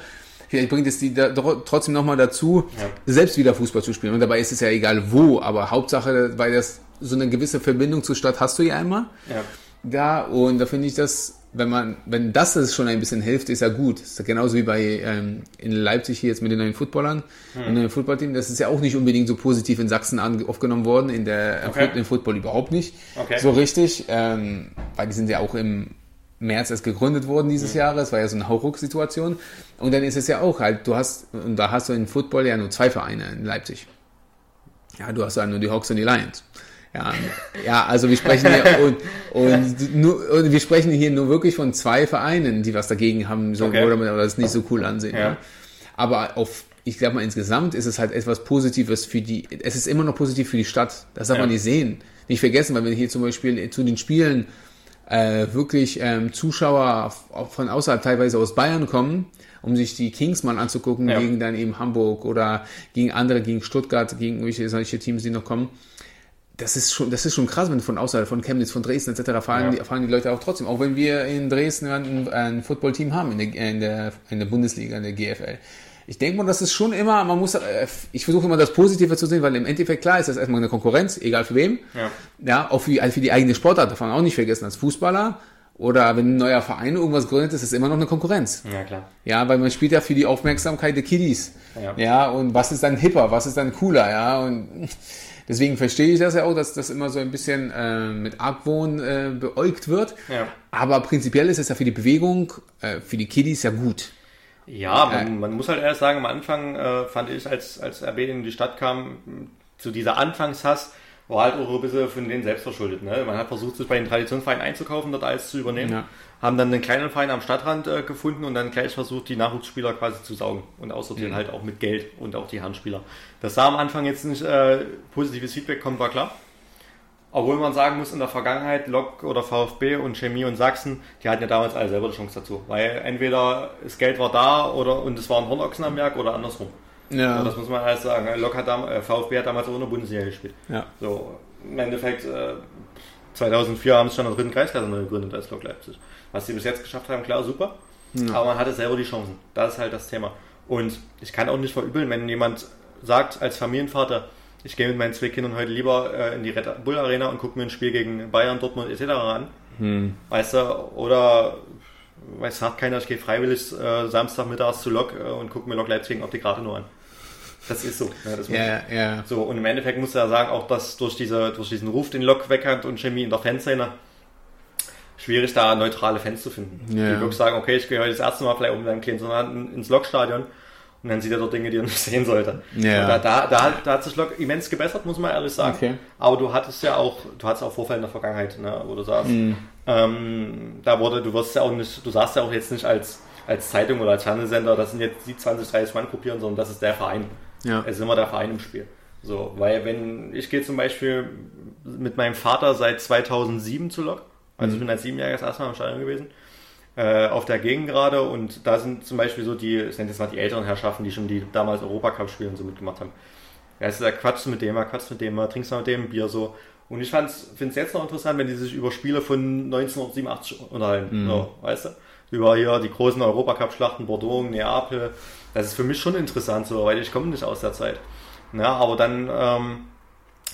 vielleicht bringt es die da trotzdem nochmal dazu, ja. selbst wieder Fußball zu spielen. Und dabei ist es ja egal wo, aber Hauptsache, weil das so eine gewisse Verbindung zur Stadt hast du ja immer. Ja. Da, und da finde ich das, wenn man, wenn das, das schon ein bisschen hilft, ist ja gut. Das ist ja genauso wie bei ähm, in Leipzig hier jetzt mit den neuen Footballern, hm. dem Footballteam. Das ist ja auch nicht unbedingt so positiv in Sachsen aufgenommen worden, in der okay. im Football überhaupt nicht. Okay. So richtig, ähm, weil die sind ja auch im März erst gegründet worden dieses mhm. Jahres, war ja so eine Hauruck-Situation. Und dann ist es ja auch halt, du hast, und da hast du in Football ja nur zwei Vereine in Leipzig. Ja, du hast ja nur die Hawks und die Lions. Ja, ja, also wir sprechen hier und, und, nur, und wir sprechen hier nur wirklich von zwei Vereinen, die was dagegen haben, so okay. oder man das nicht so cool ansehen. Ja. ja. Aber auf, ich glaube mal insgesamt ist es halt etwas Positives für die. Es ist immer noch positiv für die Stadt. Das darf ja. man nicht sehen, nicht vergessen, weil wenn hier zum Beispiel zu den Spielen äh, wirklich ähm, Zuschauer von außerhalb teilweise aus Bayern kommen, um sich die Kings mal anzugucken ja. gegen dann eben Hamburg oder gegen andere, gegen Stuttgart, gegen irgendwelche solche Teams, die noch kommen. Das ist schon, das ist schon krass, wenn von außerhalb, von Chemnitz, von Dresden etc. fahren, ja. die, fahren die Leute auch trotzdem. Auch wenn wir in Dresden ein, ein Footballteam haben in der, in der, in der Bundesliga, in der GFL ich denke mal, das ist schon immer, man muss, äh, ich versuche immer das Positive zu sehen, weil im Endeffekt klar ist das erstmal eine Konkurrenz, egal für wem. Ja. Ja, auch für, also für die eigene Sportart, davon auch nicht vergessen, als Fußballer oder wenn ein neuer Verein irgendwas gründet, ist es immer noch eine Konkurrenz. Ja, klar. Ja, weil man spielt ja für die Aufmerksamkeit der Kiddies. Ja. ja, und was ist dann hipper, was ist dann cooler, ja, und deswegen verstehe ich das ja auch, dass das immer so ein bisschen äh, mit Argwohn äh, beäugt wird. Ja. Aber prinzipiell ist es ja für die Bewegung, äh, für die Kiddies ja gut. Ja, man, man, muss halt erst sagen, am Anfang äh, fand ich, als, als RB in die Stadt kam, zu dieser Anfangshass, war halt auch ein bisschen von denen selbst verschuldet. Ne? Man hat versucht, sich bei den Traditionsvereinen einzukaufen, dort alles zu übernehmen. Ja. Haben dann einen kleinen Verein am Stadtrand äh, gefunden und dann gleich versucht, die Nachwuchsspieler quasi zu saugen und aussortieren mhm. halt auch mit Geld und auch die Handspieler. Dass da am Anfang jetzt nicht äh, positives Feedback kommt, war klar. Obwohl man sagen muss, in der Vergangenheit, Lok oder VfB und Chemie und Sachsen, die hatten ja damals alle selber die Chance dazu. Weil entweder das Geld war da oder und es war ein Hornochsen am Werk oder andersrum. Ja. Also das muss man alles sagen. Lok hat damals, äh, VfB hat damals auch in der Bundesliga gespielt. Ja. So, im Endeffekt, äh, 2004 haben sie schon in der dritten Kreisklasse gegründet als Lok Leipzig. Was sie bis jetzt geschafft haben, klar, super. Ja. Aber man hatte selber die Chancen. Das ist halt das Thema. Und ich kann auch nicht verübeln, wenn jemand sagt, als Familienvater, ich gehe mit meinen zwei Kindern heute lieber äh, in die Red Bull Arena und gucke mir ein Spiel gegen Bayern, Dortmund etc. an. Hm. Weißt du, oder weiß sagt keiner, ich gehe freiwillig äh, Samstagmittags zu Lok äh, und gucke mir Lok Leipzig gegen Optikrate nur an. Das ist so. Ja, das ja, ja. So, und im Endeffekt muss du ja sagen, auch dass durch, diese, durch diesen Ruf, den Lok weg hat und Chemie in der Fanszene, schwierig da neutrale Fans zu finden. Ja. Die wirklich sagen, okay, ich gehe heute das erste Mal vielleicht um deinen kleinen Sohn ins Lokstadion und dann sieht er dort Dinge, die er nicht sehen sollte. Ja. Da, da, da, da, hat sich Lok immens gebessert, muss man ehrlich sagen. Okay. Aber du hattest ja auch, du hattest auch Vorfälle in der Vergangenheit, ne, wo du sagst, mhm. ähm, da wurde, du wirst ja auch nicht, du sagst ja auch jetzt nicht als, als Zeitung oder als Fernsehsender, das sind jetzt die 20, 30 Mann kopieren, sondern das ist der Verein. Ja. Es ist immer der Verein im Spiel. So, weil wenn, ich gehe zum Beispiel mit meinem Vater seit 2007 zu Lok, also mhm. ich bin als Siebenjähriger erstmal im Stadion gewesen, äh, auf der Gegend gerade und da sind zum Beispiel so die, ich nenne jetzt mal die älteren Herrschaften, die schon die damals Europacup-Spiele und so mitgemacht haben. Ja, ist da quatschst mit dem, quatschst mit dem, trinkst mit dem Bier so. Und ich finde es jetzt noch interessant, wenn die sich über Spiele von 1987 unterhalten. Mhm. So, weißt du? Über hier die großen Europacup-Schlachten, Bordeaux, Neapel. Das ist für mich schon interessant, so, weil ich komme nicht aus der Zeit. Ja, aber dann ähm,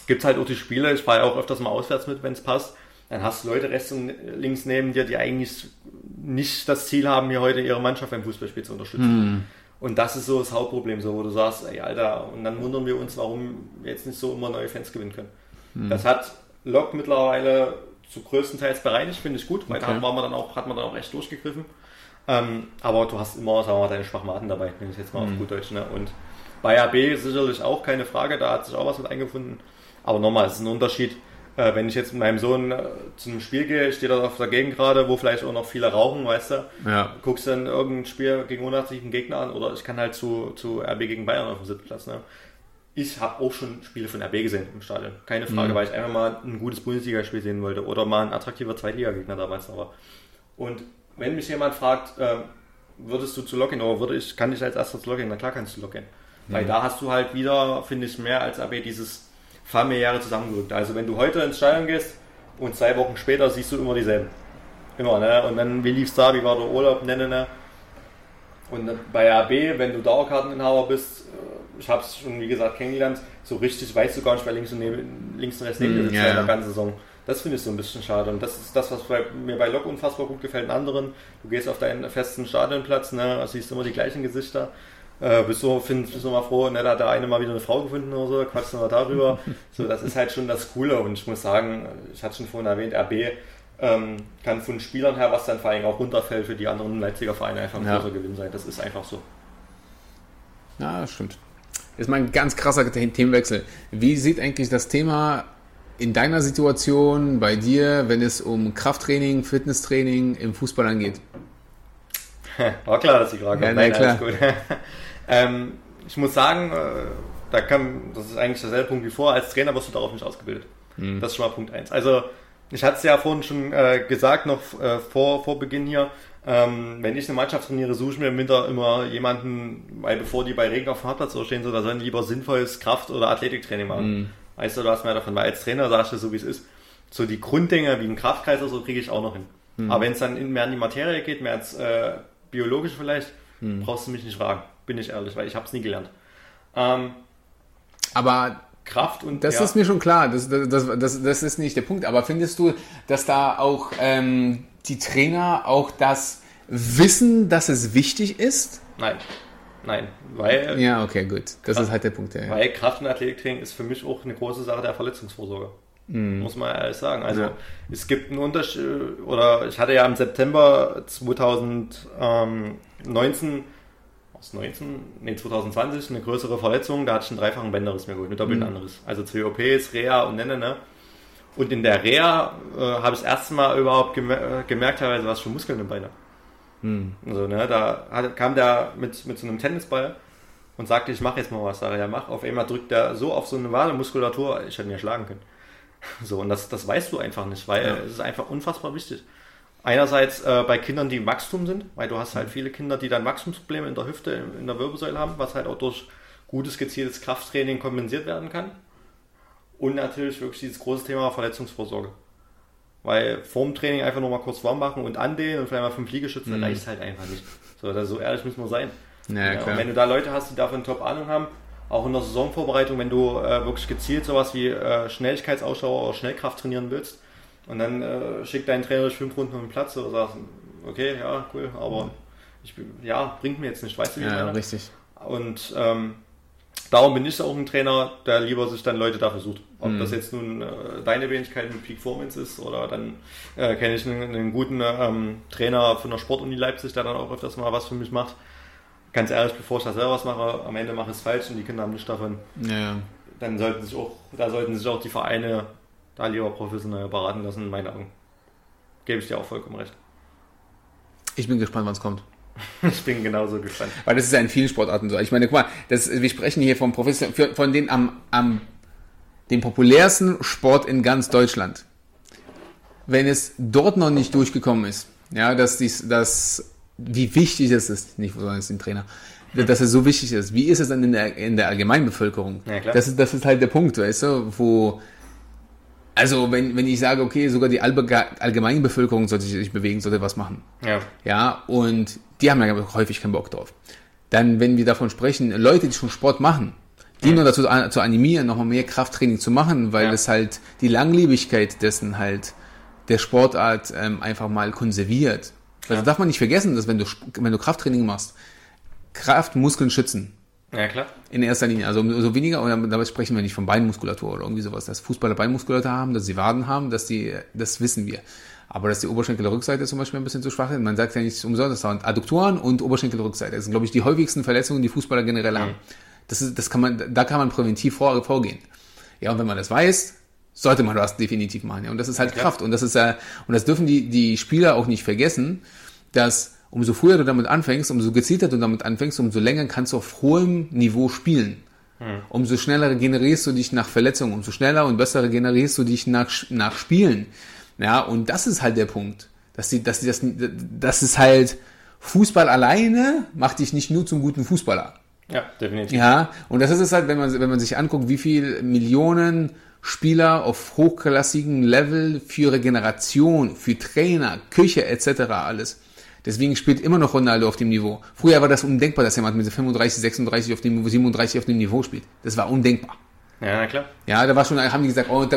gibt es halt auch die Spiele, ich fahre ja auch öfters mal auswärts mit, wenn es passt dann hast du Leute rechts und links neben dir, die eigentlich nicht das Ziel haben, hier heute ihre Mannschaft beim Fußballspiel zu unterstützen. Mhm. Und das ist so das Hauptproblem, so wo du sagst, ey Alter, und dann wundern wir uns, warum wir jetzt nicht so immer neue Fans gewinnen können. Mhm. Das hat Lok mittlerweile zu größtenteils bereinigt, finde ich gut, weil okay. da war man dann auch, hat man dann auch echt durchgegriffen. Ähm, aber du hast immer, sagen wir mal, deine Schwachmaten dabei, nenne ich jetzt mal mhm. auf gut Deutsch. Ne? Und bei AB sicherlich auch keine Frage, da hat sich auch was mit eingefunden. Aber nochmal, es ist ein Unterschied, äh, wenn ich jetzt mit meinem Sohn äh, zu einem Spiel gehe, steht er auf der Gegend gerade, wo vielleicht auch noch viele rauchen, weißt du, ja. guckst dann irgendein Spiel gegen 180 Gegner an oder ich kann halt zu, zu RB gegen Bayern auf dem Sitzplatz. Ne? ich habe auch schon Spiele von RB gesehen im Stadion. Keine Frage, mhm. weil ich einfach mal ein gutes Bundesligaspiel sehen wollte oder mal ein attraktiver Zweitligagegner damals da war. Und wenn mich jemand fragt, äh, würdest du zu Login oder würde ich, kann ich als erster zu Login? Na klar kannst du Login. Mhm. Weil da hast du halt wieder, finde ich, mehr als RB dieses familiäre zusammengerückt. Also wenn du heute ins Stadion gehst und zwei Wochen später siehst du immer dieselben. Immer, ne? Und dann, wie lief's da, wie war der Urlaub, ne, ne, ne. Und bei RB, wenn du Dauerkarteninhaber bist, äh, ich habe es schon, wie gesagt, kennengelernt, so richtig weißt du gar nicht, wer links und, neben, links und rechts neben dir Mm, sitzt ja, in der ja. ganzen Saison. Das finde ich so ein bisschen schade. Und das ist das, was bei, mir bei Lok unfassbar gut gefällt. In anderen, du gehst auf deinen festen Stadionplatz, ne, siehst immer die gleichen Gesichter. Äh, bist du, find, bist du mal froh, ne, da hat der eine mal wieder eine Frau gefunden oder so, quatschst du mal darüber. so, das ist halt schon das Coole. Und ich muss sagen, ich hatte schon vorhin erwähnt, RB ähm, kann von Spielern her, was dann vor allem auch runterfällt für die anderen Leipziger Vereine, einfach ein Ja. großer Gewinn sein. Das ist einfach so. Ja, stimmt. Ist mal ein ganz krasser The- Themenwechsel. Wie sieht eigentlich das Thema in deiner Situation bei dir, wenn es um Krafttraining, Fitnesstraining im Fußball angeht? War klar, dass die Frage Ja, na Nein, klar. ähm, ich muss sagen, äh, da kann, das ist eigentlich derselbe Punkt wie vor, als Trainer wirst du darauf nicht ausgebildet. Mhm. Das ist schon mal Punkt eins. Also, ich hatte es ja vorhin schon äh, gesagt, noch äh, vor, vor Beginn hier, ähm, wenn ich eine Mannschaft trainiere, suche ich mir im Winter immer jemanden, weil bevor die bei Regen auf dem Hartplatz stehen, so, da sollen die lieber sinnvolles Kraft- oder Athletiktraining machen. Mhm. Weißt du, du hast mehr davon, weil als Trainer sagst du so, wie es ist. So die Grunddinge wie ein Kraftkreis oder so kriege ich auch noch hin. Mhm. Aber wenn es dann mehr in die Materie geht, mehr als äh, biologisch vielleicht, Mhm. brauchst du mich nicht fragen. Bin ich ehrlich, weil ich habe es nie gelernt. Ähm, Aber Kraft und das ja, ist mir schon klar, das, das, das, das, ist nicht der Punkt. Aber findest du, dass da auch ähm, die Trainer auch das wissen, dass es wichtig ist? nein, nein, weil, Ja, okay, gut. Das ist halt der Punkt. Ja. weil Kraft- und Athletiktraining ist für mich auch eine große Sache der Verletzungsvorsorge. Muss man ehrlich sagen. Also Ja. es gibt einen Unterschied, oder ich hatte ja im September 2019, was 19? Nee, 2020 eine größere Verletzung, da hatte ich einen dreifachen Bänderriss mir geholt, eine doppelten anderes. Also zwei OPs, Reha und ne, ne, ne. Und in der Reha äh, habe ich das erste Mal überhaupt gemer äh, gemerkt, teilweise, was für Muskeln im Beine. Also, ne, da hat, kam der mit, mit so einem Tennisball und sagte, ich mache jetzt mal was. Sag ja, mach. Auf einmal drückt er so auf so eine Wademuskulatur, ich hätte ihn ja schlagen können. So, und das, das weißt du einfach nicht, weil Ja. es ist einfach unfassbar wichtig. Einerseits äh, bei Kindern, die im Wachstum sind, weil du hast halt viele Kinder, die dann Wachstumsprobleme in der Hüfte, in, der Wirbelsäule haben, was halt auch durch gutes, gezieltes Krafttraining kompensiert werden kann. Und natürlich wirklich dieses große Thema Verletzungsvorsorge. Weil vorm Training einfach nur mal kurz warm machen und andehnen und vielleicht mal fünf Liegestützen, Mhm. reicht halt einfach nicht. So, das, so ehrlich müssen wir sein. Ja, Ja, und wenn du da Leute hast, die davon top Ahnung haben, auch in der Saisonvorbereitung, wenn du äh, wirklich gezielt sowas wie äh, Schnelligkeitsausschauer oder Schnellkraft trainieren willst und dann äh, schickt dein Trainer dich fünf Runden um den Platz oder sagst, okay, ja, cool, aber ich, ja, bringt mir jetzt nicht, weißt du, wie ich ja, meine? richtig. Und ähm, darum bin ich auch ein Trainer, der lieber sich dann Leute dafür sucht. Ob Mhm. das jetzt nun äh, deine Wenigkeit mit Peak Performance ist oder dann äh, kenne ich einen, einen guten ähm, Trainer von der Sportuni Leipzig, der dann auch öfters mal was für mich macht. Ganz ehrlich, bevor ich da selber was mache, am Ende mache ich es falsch und die Kinder haben nichts davon. Ja. Dann sollten sich auch, da sollten sich auch die Vereine da lieber professionell beraten lassen, in meinen Augen. Gebe ich dir auch vollkommen recht. Ich bin gespannt, wann es kommt. Ich bin genauso gespannt. Weil das ist ja in vielen Sportarten so. Ich meine, guck mal, das, wir sprechen hier vom Professor, von den am, am dem populärsten Sport in ganz Deutschland. Wenn es dort noch nicht durchgekommen ist, ja, dass dies, dass, wie wichtig es ist, nicht besonders den Trainer, dass es so wichtig ist. Wie ist es dann in der, in der Allgemeinbevölkerung? Ja, klar. Das ist, das ist halt der Punkt, weißt du, wo, also wenn, wenn ich sage, okay, sogar die Allbe- Allgemeinbevölkerung sollte sich bewegen, sollte was machen. Ja. Ja, und die haben ja häufig keinen Bock drauf. Dann, wenn wir davon sprechen, Leute, die schon Sport machen, die nur dazu an- zu animieren, nochmal mehr Krafttraining zu machen, weil Ja. es halt die Langlebigkeit dessen halt der Sportart ähm, einfach mal konserviert. Also Ja. darf man nicht vergessen, dass wenn du, wenn du Krafttraining machst, Kraft, Muskeln schützen. Ja, klar. In erster Linie. Also umso weniger, und dabei sprechen wir nicht von Beinmuskulatur oder irgendwie sowas, dass Fußballer Beinmuskulatur haben, dass sie Waden haben, dass die, das wissen wir. Aber dass die Oberschenkelrückseite zum Beispiel ein bisschen zu schwach ist, man sagt ja nicht umsonst, das sind Adduktoren und Oberschenkelrückseite. Das sind, glaube ich, die häufigsten Verletzungen, die Fußballer generell haben. Das ist, das kann man, da kann man präventiv vor, vorgehen. Ja, und wenn man das weiß, sollte man das definitiv machen. Ja, und das ist halt klar. Kraft. Und das ist ja, und das dürfen die, die Spieler auch nicht vergessen, dass umso früher du damit anfängst, umso gezielter du damit anfängst, umso länger kannst du auf hohem Niveau spielen. Mhm. Umso schneller regenerierst du dich nach Verletzungen, umso schneller und besser regenerierst du dich nach, nach Spielen. Ja, und das ist halt der Punkt. Dass die, dass die das, das ist halt, Fußball alleine macht dich nicht nur zum guten Fußballer. Ja, definitiv. Ja, und das ist es halt, wenn man, wenn man sich anguckt, wie viel Millionen Spieler auf hochklassigem Level für Regeneration, für Trainer, Küche etc. alles. Deswegen spielt immer noch Ronaldo auf dem Niveau. Früher war das undenkbar, dass jemand mit 35, 36 auf dem Niveau, 37 auf dem Niveau spielt. Das war undenkbar. Ja, na klar. Ja, da war schon, haben die gesagt, oh,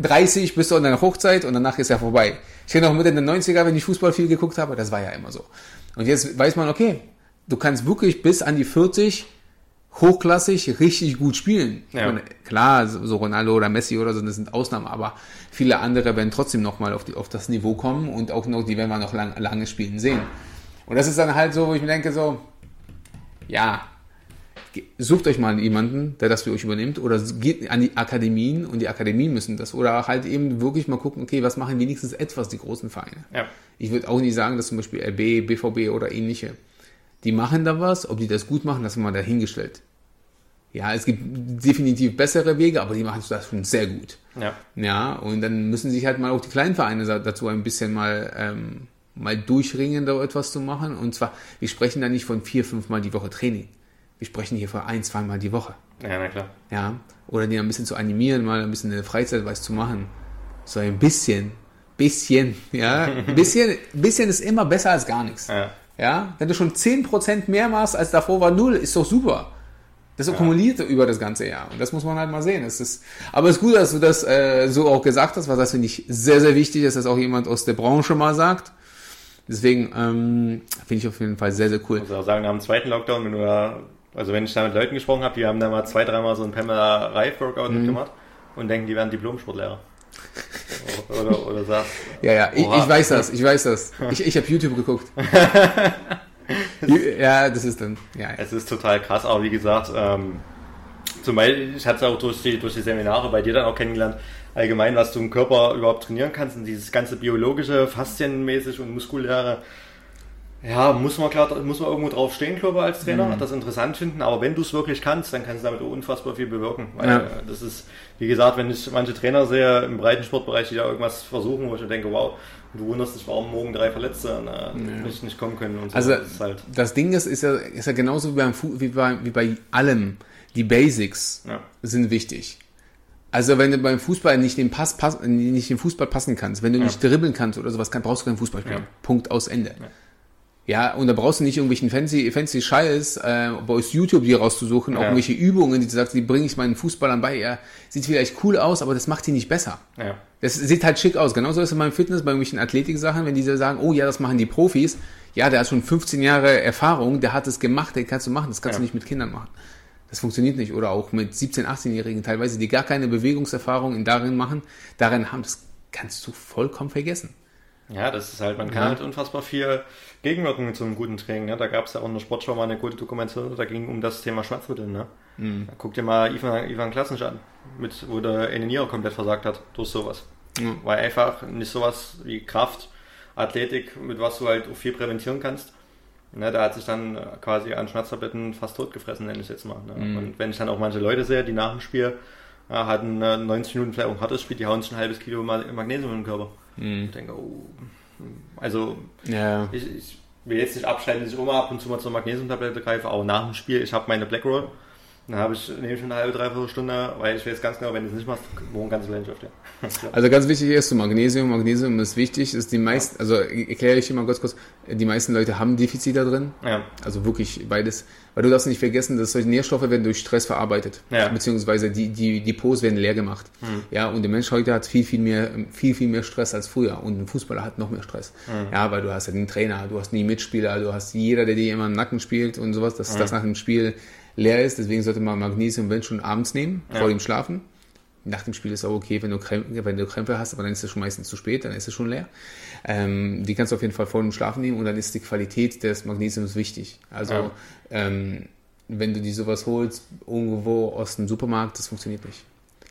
30 bist du in deiner Hochzeit und danach ist ja vorbei. Ich kenne auch Mitte der 90er, wenn ich Fußball viel geguckt habe, das war ja immer so. Und jetzt weiß man, okay, du kannst wirklich bis an die 40 hochklassig richtig gut spielen. Ja. Meine, klar, so Ronaldo oder Messi oder so, das sind Ausnahmen, aber viele andere werden trotzdem nochmal auf, auf das Niveau kommen und auch noch, die werden wir noch lang, lange spielen sehen. Und das ist dann halt so, wo ich mir denke, so, ja, sucht euch mal jemanden, der das für euch übernimmt oder geht an die Akademien und die Akademien müssen das oder halt eben wirklich mal gucken, okay, was machen wenigstens etwas die großen Vereine. Ja. Ich würde auch nicht sagen, dass zum Beispiel RB, BVB oder ähnliche, die machen da was, ob die das gut machen, das ist mal dahingestellt. Ja, es gibt definitiv bessere Wege, aber die machen das schon sehr gut. Ja. Ja, und dann müssen sich halt mal auch die kleinen Vereine dazu ein bisschen mal, ähm, mal durchringen, da etwas zu machen. Und zwar, wir sprechen da nicht von vier, fünf Mal die Woche Training. Wir sprechen hier von ein, zwei Mal die Woche. Ja, na klar. Ja, oder die ein bisschen zu animieren, mal ein bisschen eine Freizeit was zu machen. So ein bisschen, bisschen, ja, ein bisschen, bisschen ist immer besser als gar nichts. Ja. Ja, wenn du schon 10% mehr machst als davor war null, ist doch super. Das akkumuliert ja. über das ganze Jahr. Und das muss man halt mal sehen. Es ist, aber es ist gut, dass du das äh, so auch gesagt hast, weil das finde ich sehr, sehr wichtig, dass das auch jemand aus der Branche mal sagt. Deswegen ähm, finde ich auf jeden Fall sehr, sehr cool. Ich muss auch sagen, nach dem zweiten Lockdown, wenn du da, also wenn ich da mit Leuten gesprochen habe, die haben da mal zwei, dreimal so ein Pamela Reif Workout mhm. mitgemacht und denken, die wären Diplom-Sportlehrer. Oder, oder sagst. Ja, ja, ich, ich, weiß das, ich weiß das. Ich, ich habe YouTube geguckt. ja, das ist dann, ja. Es ist total krass, aber wie gesagt, ähm, zum Beispiel, ich hatte es auch durch die, durch die Seminare bei dir dann auch kennengelernt, allgemein, was du im Körper überhaupt trainieren kannst und dieses ganze biologische, faszienmäßig und muskuläre, ja, muss man klar, muss man irgendwo drauf stehen, glaube ich, als Trainer, mhm. das interessant finden, aber wenn du es wirklich kannst, dann kannst du damit unfassbar viel bewirken, weil ja. das ist, wie gesagt, wenn ich manche Trainer sehe im breiten Sportbereich, die da irgendwas versuchen, wo ich denke, wow, du wunderst dich, warum morgen drei Verletzte na, ja. nicht, nicht kommen können. Und so. Also das, halt das Ding ist, ist ja, ist ja genauso wie, beim, wie, bei, wie bei allem. Die Basics ja. sind wichtig. Also wenn du beim Fußball nicht den Pass, pass nicht den Fußball passen kannst, wenn du nicht dribbeln kannst oder sowas, kann, brauchst du keinen Fußball spielen. Punkt aus Ende. Ja, und da brauchst du nicht irgendwelchen fancy, fancy Scheiß, äh, aus YouTube die rauszusuchen, ja. auch irgendwelche Übungen, die du sagst, die bringe ich meinen Fußballern bei. Ja, sieht vielleicht cool aus, aber das macht die nicht besser. Ja. Das sieht halt schick aus. Genauso ist es beim Fitness, bei irgendwelchen Athletik-Sachen, wenn die sagen, oh ja, das machen die Profis. Ja, der hat schon 15 Jahre Erfahrung, der hat es gemacht, den kannst du machen. Das kannst ja. du nicht mit Kindern machen. Das funktioniert nicht. Oder auch mit 17-, 18-Jährigen teilweise, die gar keine Bewegungserfahrung in darin machen, darin haben, das kannst du vollkommen vergessen. Ja, das ist halt, man kann ja. halt unfassbar viel gegenwirken zu einem guten Training. Ne? Da gab es ja auch in der Sportschau mal eine gute Dokumentation, da ging um das Thema Schmerzmittel. Ne? Mhm. Guck dir mal Ivan, Ivan Klasnic an, mit, wo der eine Niere komplett versagt hat durch sowas. Mhm. Weil einfach nicht sowas wie Kraft, Athletik, mit was du halt auch viel präventieren kannst. Ne, da hat sich dann quasi an Schmerztabletten fast tot gefressen, nenne ich jetzt mal. Ne? Mhm. Und wenn ich dann auch manche Leute sehe, die nach dem Spiel hatten 90 Minuten vielleicht auch ein hartes Spiel, die hauen sich ein halbes Kilo Magnesium im Körper. Mhm. Ich denke, oh, also ja. ich, ich, will jetzt nicht abschneiden, dass ich immer ab und zu mal zur Magnesiumtablette greife, aber nach dem Spiel, ich habe meine Black Roll, dann habe ich nehme ich eine halbe, dreiviertel Stunde, weil ich weiß ganz genau, wenn du es nicht machst, morgen kannst du gleich auf Also ganz wichtig ist Magnesium. Magnesium ist wichtig, ist die meisten, also erkläre ich immer ganz kurz, die meisten Leute haben Defizite da drin. Ja. Also wirklich beides. Weil du darfst nicht vergessen, dass solche Nährstoffe werden durch Stress verarbeitet. Ja. Beziehungsweise die, die, die Depots werden leer gemacht. Mhm. Ja, und der Mensch heute hat viel, viel mehr, viel, viel mehr Stress als früher. Und ein Fußballer hat noch mehr Stress. Mhm. Ja, weil du hast ja den Trainer, du hast nie Mitspieler, du hast jeder, der dir immer im Nacken spielt und sowas, dass mhm. das nach dem Spiel leer ist. Deswegen sollte man Magnesium, wenn schon abends nehmen, ja. vor dem Schlafen. Nach dem Spiel ist auch okay, wenn du, Krämpfe, wenn du Krämpfe hast, aber dann ist es schon meistens zu spät, dann ist es schon leer. Ähm, die kannst du auf jeden Fall vor dem Schlafen nehmen und dann ist die Qualität des Magnesiums wichtig. Also ja. ähm, wenn du die sowas holst, irgendwo aus dem Supermarkt, das funktioniert nicht.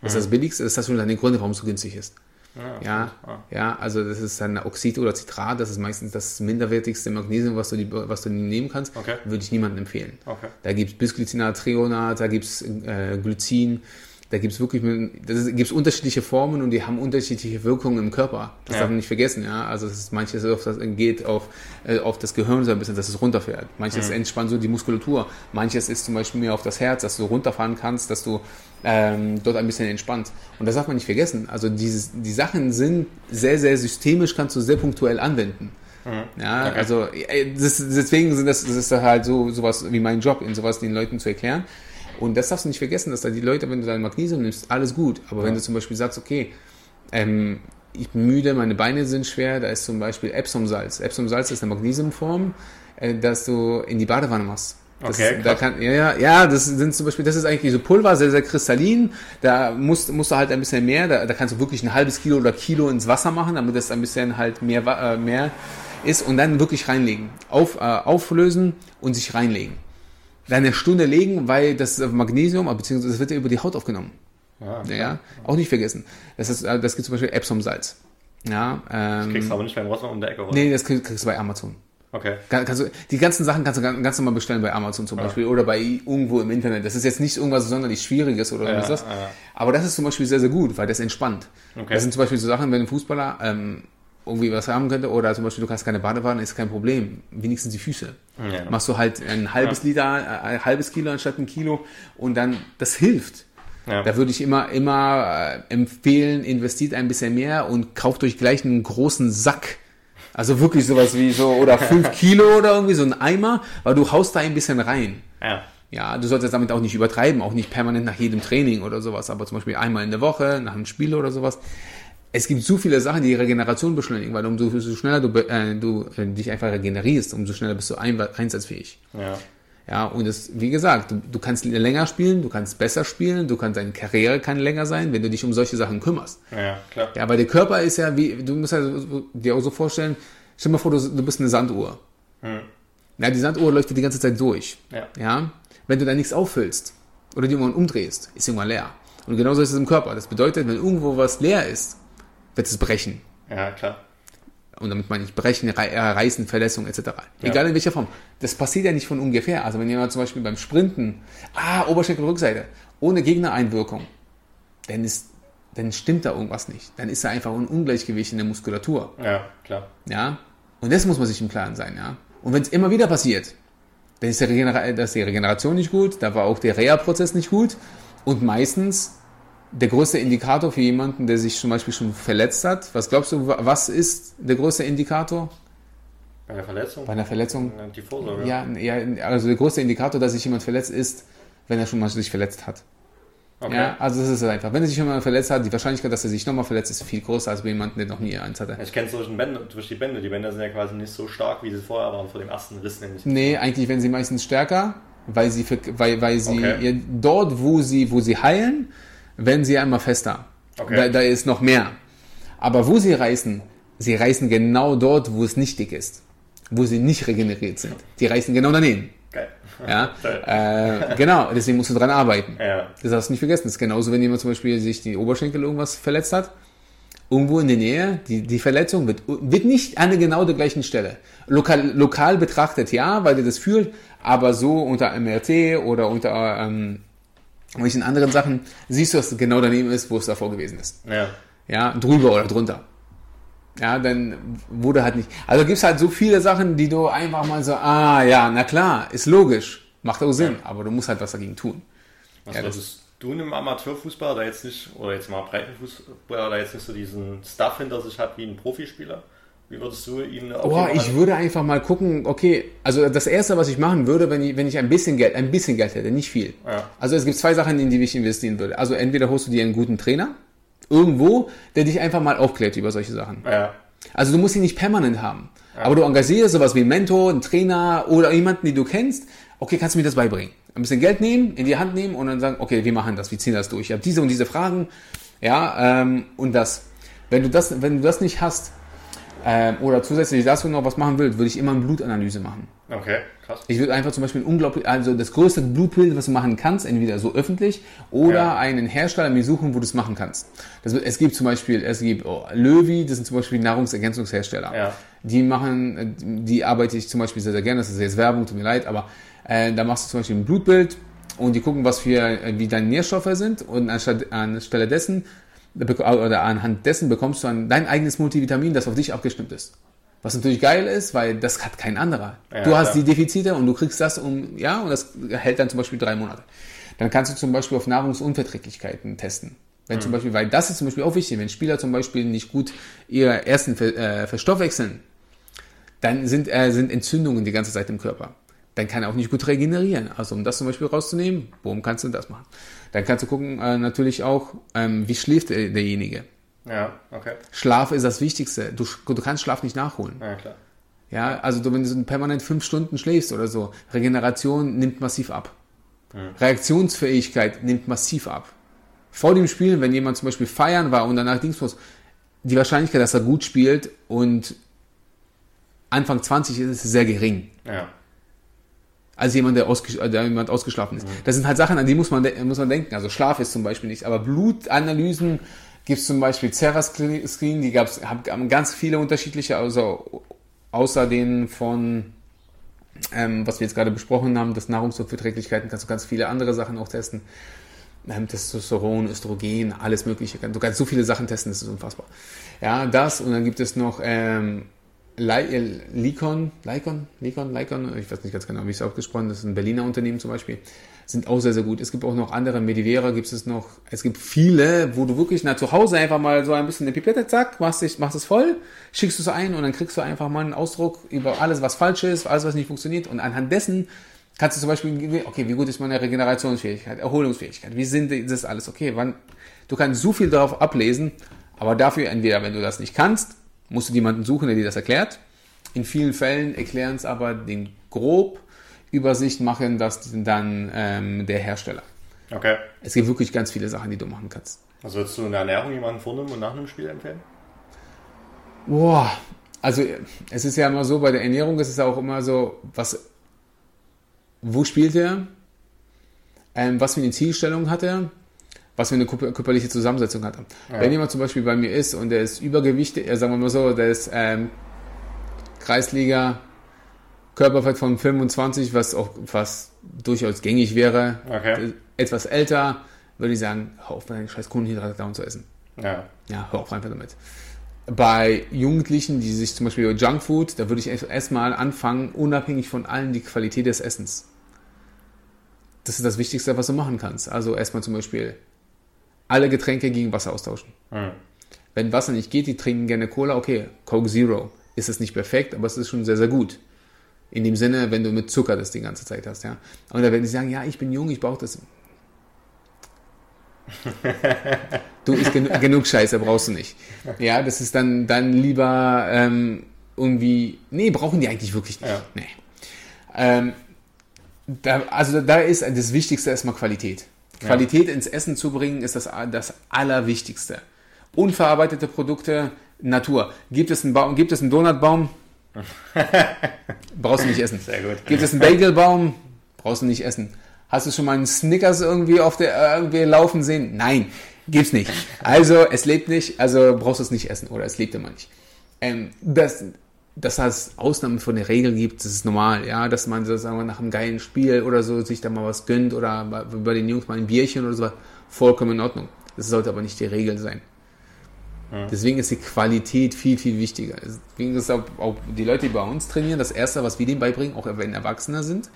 Das ist das Billigste, das ist das schon dann den Grund, warum es so günstig ist. Ja, ja, ja, also das ist dann Oxid oder Citrat, das ist meistens das minderwertigste Magnesium, was du, die, was du nehmen kannst. Okay. Würde ich niemandem empfehlen. Okay. Da gibt es Bisglycinat, Treonat, da gibt es äh, Glycin, da gibt es wirklich das gibt's unterschiedliche Formen und die haben unterschiedliche Wirkungen im Körper. Das Ja. darf man nicht vergessen. Ja? Also es ist, manches auf das, geht auf, äh, auf das Gehirn so ein bisschen, dass es runterfährt. Manches entspannt so die Muskulatur. Manches ist zum Beispiel mehr auf das Herz, dass du runterfahren kannst, dass du ähm, dort ein bisschen entspannt. Und das darf man nicht vergessen. Also dieses, die Sachen sind sehr, sehr systemisch, kannst du sehr punktuell anwenden. Ja, Okay. also äh, das, deswegen sind das, das ist halt so sowas wie mein Job, in sowas den Leuten zu erklären. Und das darfst du nicht vergessen, dass da die Leute, wenn du dein Magnesium nimmst, alles gut. Aber wenn du zum Beispiel sagst, okay, ähm, ich bin müde, meine Beine sind schwer, da ist zum Beispiel Epsomsalz. Epsomsalz ist eine Magnesiumform, äh, dass du in die Badewanne machst. Das, Okay, da kann, ja, ja, ja, das sind zum Beispiel, das ist eigentlich so Pulver, sehr, sehr kristallin. Da musst, musst du halt ein bisschen mehr, da, da kannst du wirklich ein halbes Kilo oder Kilo ins Wasser machen, damit das ein bisschen halt mehr, äh, mehr ist und dann wirklich reinlegen. Auf, äh, auflösen und sich reinlegen. Eine Stunde legen, weil das Magnesium, äh, beziehungsweise das wird ja über die Haut aufgenommen. Ja, Ja, ja. auch nicht vergessen. Das, ist, äh, das gibt zum Beispiel Epsom-Salz. Ja, ähm, Kriegst du aber nicht beim Rossmann um der Ecke, oder? nee, das kriegst, kriegst du bei Amazon. Okay. Kann- Kannst du, die ganzen Sachen kannst du ganz, normal bestellen bei Amazon zum Beispiel oder bei irgendwo im Internet. Das ist jetzt nicht irgendwas sonderlich Schwieriges oder Ja, irgendwas. ja. Aber das ist zum Beispiel sehr, sehr gut, weil das entspannt. Okay. Das sind zum Beispiel so Sachen, wenn ein Fußballer ähm, irgendwie was haben könnte oder zum Beispiel du hast keine Badewanne, ist kein Problem. Wenigstens die Füße. Ja. Machst du halt ein halbes Liter, äh, ein halbes Kilo anstatt ein Kilo und dann, das hilft. Ja. Da würde ich immer, immer äh, empfehlen, investiert ein bisschen mehr und kauft euch gleich einen großen Sack. Also wirklich sowas wie so, oder fünf Kilo oder irgendwie so ein Eimer, weil du haust da ein bisschen rein. Ja. Ja, du solltest damit auch nicht übertreiben, auch nicht permanent nach jedem Training oder sowas, aber zum Beispiel einmal in der Woche, nach einem Spiel oder sowas. Es gibt so viele Sachen, die Regeneration beschleunigen, weil umso, umso schneller du, äh, du äh, dich einfach regenerierst, umso schneller bist du ein, einsatzfähig. Ja. Ja, und es, wie gesagt, du, du kannst länger spielen, du kannst besser spielen, du kannst, deine Karriere kann länger sein, wenn du dich um solche Sachen kümmerst. Ja, klar. Ja, weil der Körper ist ja wie, du musst ja dir auch so vorstellen, stell dir mal vor, du, du bist eine Sanduhr. Ja, die Sanduhr läuft dir die ganze Zeit durch. Ja. Ja, wenn du da nichts auffüllst oder die irgendwann umdrehst, ist irgendwann leer. Und genauso ist es im Körper. Das bedeutet, wenn irgendwo was leer ist, wird es brechen. Ja, klar. Und damit meine ich brechen, äh, reißen, Verletzung etc. Egal in welcher Form. Das passiert ja nicht von ungefähr. Also wenn jemand zum Beispiel beim Sprinten, ah, Oberschenkelrückseite, ohne Gegnereinwirkung, dann ist, dann stimmt da irgendwas nicht. Dann ist da einfach ein Ungleichgewicht in der Muskulatur. Ja, klar. Ja? Und das muss man sich im Klaren sein, ja. Und wenn es immer wieder passiert, dann ist die Regeneration nicht gut, da war auch der Reha-Prozess nicht gut. Und meistens der größte Indikator für jemanden, der sich zum Beispiel schon verletzt hat, was glaubst du, wa- was ist der größte Indikator Bei der Verletzung? bei einer Verletzung? Die Vorsorge. Ja, ja, also der größte Indikator, dass sich jemand verletzt, ist, wenn er schon mal sich verletzt hat. Okay. Ja, also das ist einfach. Wenn er sich schon mal verletzt hat, die Wahrscheinlichkeit, dass er sich nochmal verletzt, ist viel größer als bei jemandem, der noch nie eins hatte. Ich kenne es durch, den Bänder- durch die Bänder. Die Bänder sind ja quasi nicht so stark, wie sie vorher waren, vor dem ersten Riss nämlich. Nee, eigentlich werden sie meistens stärker, weil sie, weil, weil sie Okay. dort, wo sie, wo sie heilen, werden sie einmal fester. Okay. Da, da ist noch mehr. Aber wo sie reißen, sie reißen genau dort, wo es nicht dick ist. Wo sie nicht regeneriert sind. Die reißen genau daneben. Geil. Ja, äh, genau, deswegen musst du dran arbeiten. Ja. Das darfst du nicht vergessen. Das ist genauso, wenn jemand zum Beispiel sich die Oberschenkel irgendwas verletzt hat. Irgendwo in der Nähe, die, die Verletzung wird, wird nicht an genau der gleichen Stelle. Lokal, lokal betrachtet ja, weil ihr das fühlt, aber so unter MRT oder unter ähm, welchen anderen Sachen siehst du, dass es genau daneben ist, wo es davor gewesen ist. Ja. Ja, drüber oder drunter. Ja, dann wurde halt nicht. Also gibt's halt so viele Sachen, die du einfach mal so, ah ja, na klar, ist logisch, macht auch Sinn, aber du musst halt was dagegen tun. Was Ja, das- würdest du einem Amateurfußballer, der jetzt nicht, oder jetzt mal Breitenfußballer, der jetzt nicht so diesen Stuff hinter sich hat wie ein Profispieler, wie würdest du ihm eine Boah, ich würde einfach mal gucken, okay, also das erste, was ich machen würde, wenn ich, wenn ich ein bisschen Geld, ein bisschen Geld hätte, nicht viel. Ja. Also es gibt zwei Sachen, in die ich investieren würde. Also entweder holst du dir einen guten Trainer, irgendwo, der dich einfach mal aufklärt über solche Sachen. Ja. Also du musst ihn nicht permanent haben. Aber du engagierst sowas wie einen Mentor, einen Trainer oder jemanden, den du kennst. Okay, kannst du mir das beibringen? Ein bisschen Geld nehmen, in die Hand nehmen und dann sagen, okay, wir machen das, wir ziehen das durch. Ich habe diese und diese Fragen. Ja, ähm, und das. Wenn du das, wenn du das nicht hast, Ähm, oder zusätzlich dazu noch was machen will, würde ich immer eine Blutanalyse machen. Okay, krass. Ich würde einfach zum Beispiel unglaublich, also das größte Blutbild, was du machen kannst, entweder so öffentlich oder Ja. einen Hersteller mir suchen, wo du es machen kannst. Das, es gibt zum Beispiel, es gibt oh, Löwy, das sind zum Beispiel Nahrungsergänzungshersteller. Ja. Die machen, die arbeite ich zum Beispiel sehr, sehr gerne, das ist jetzt Werbung, tut mir leid, aber äh, da machst du zum Beispiel ein Blutbild und die gucken, was für, äh, wie deine Nährstoffe sind und anstatt, anstelle dessen oder anhand dessen bekommst du dann dein eigenes Multivitamin, das auf dich abgestimmt ist. Was natürlich geil ist, weil das hat kein anderer. Ja, du hast klar. die Defizite und du kriegst das um, ja, und das hält dann zum Beispiel drei Monate. Dann kannst du zum Beispiel auf Nahrungsunverträglichkeiten testen. Wenn Mhm. zum Beispiel, weil das ist zum Beispiel auch wichtig, wenn Spieler zum Beispiel nicht gut ihr Essen ver, äh, verstoffwechseln, dann sind, äh, sind Entzündungen die ganze Zeit im Körper. Dann kann er auch nicht gut regenerieren. Also um das zum Beispiel rauszunehmen, worum kannst du das machen? Dann kannst du gucken äh, natürlich auch, ähm, wie schläft der, derjenige. Ja, okay. Schlaf ist das Wichtigste. Du, du kannst Schlaf nicht nachholen. Ja, klar. Ja, also du, wenn du permanent fünf Stunden schläfst oder so, Regeneration nimmt massiv ab. Reaktionsfähigkeit nimmt massiv ab. Vor dem Spielen, wenn jemand zum Beispiel feiern war und danach Dingsbus, die Wahrscheinlichkeit, dass er gut spielt und Anfang 20 ist, ist sehr gering. Ja. Als jemand, der, ausges äh, der jemand ausgeschlafen ist. Das sind halt Sachen, an die muss man, muss man denken. Also Schlaf ist zum Beispiel nicht. Aber Blutanalysen gibt es zum Beispiel Cerascreen, die gab's, haben ganz viele unterschiedliche, also außer denen von, ähm, was wir jetzt gerade besprochen haben, das Nahrungsverträglichkeiten, kannst du ganz viele andere Sachen auch testen. Ähm, Testosteron, Östrogen, alles Mögliche. Du kannst so viele Sachen testen, das ist unfassbar. Ja, das und dann gibt es noch ähm, äh, Lycon, Lycon, Lycon, Lycon, ich weiß nicht ganz genau, wie es ausgesprochen ist, ein Berliner Unternehmen zum Beispiel, sind auch sehr, sehr gut. Es gibt auch noch andere, Medivera gibt es noch, es gibt viele, wo du wirklich na, zu Hause einfach mal so ein bisschen eine Pipette, zack, machst, dich, machst es voll, schickst es ein und dann kriegst du einfach mal einen Ausdruck über alles, was falsch ist, alles, was nicht funktioniert und anhand dessen kannst du zum Beispiel, okay, wie gut ist meine Regenerationsfähigkeit, Erholungsfähigkeit, wie sind das alles, okay, wann, du kannst so viel darauf ablesen, aber dafür entweder, wenn du das nicht kannst, musst du jemanden suchen, der dir das erklärt. In vielen Fällen erklären es aber den grob Übersicht machen das dann ähm, der Hersteller. Okay. Es gibt wirklich ganz viele Sachen, die du machen kannst. Also würdest du eine Ernährung jemanden vor einem und nach einem Spiel empfehlen? Boah, also es ist ja immer so, bei der Ernährung ist es auch immer so, was, wo spielt er, ähm, was für eine Zielstellung hat er, was für eine körper- körperliche Zusammensetzung hat. Ja. Wenn jemand zum Beispiel bei mir ist und der ist übergewichtig, äh, sagen wir mal so, der ist ähm, Kreisliga, Körperfett von 25, was auch was durchaus gängig wäre, Okay. äh, etwas älter, würde ich sagen, hör auf, deine scheiß Kohlenhydrate down zu essen. Ja. Ja, hör auf einfach damit. Bei Jugendlichen, die sich zum Beispiel über Junkfood, da würde ich erst- erstmal anfangen, unabhängig von allen die Qualität des Essens. Das ist das Wichtigste, was du machen kannst. Also erstmal zum Beispiel alle Getränke gegen Wasser austauschen. Hm. Wenn Wasser nicht geht, die trinken gerne Cola, okay, Coke Zero. Ist es nicht perfekt, aber es ist schon sehr, sehr gut. In dem Sinne, wenn du mit Zucker das die ganze Zeit hast, ja. Oder wenn die sagen, ja, ich bin jung, ich brauche das. Du isst genu genug Scheiße, brauchst du nicht. Ja, das ist dann, dann lieber ähm, irgendwie. Nee, brauchen die eigentlich wirklich nicht. Ja. Nee. Ähm, da, also da ist das Wichtigste erstmal Qualität. Qualität ins Essen zu bringen, ist das, das Allerwichtigste. Unverarbeitete Produkte, Natur. Gibt es einen, Baum, gibt es einen Donutbaum? Brauchst du nicht essen. Sehr gut. Gibt es einen Bagelbaum? Brauchst du nicht essen. Hast du schon mal einen Snickers irgendwie auf der irgendwie laufen sehen? Nein, gibt's nicht. Also es lebt nicht, also brauchst du es nicht essen oder es lebt immer nicht. Ähm, das, dass es Ausnahmen von der Regel gibt, das ist normal, ja, dass man so sagen wir, nach einem geilen Spiel oder so sich da mal was gönnt oder bei, den Jungs mal ein Bierchen oder so, vollkommen in Ordnung. Das sollte aber nicht die Regel sein. Deswegen ist die Qualität viel, viel wichtiger. Deswegen ist auch, auch die Leute, die bei uns trainieren, das Erste, was wir denen beibringen, auch wenn Erwachsene sind,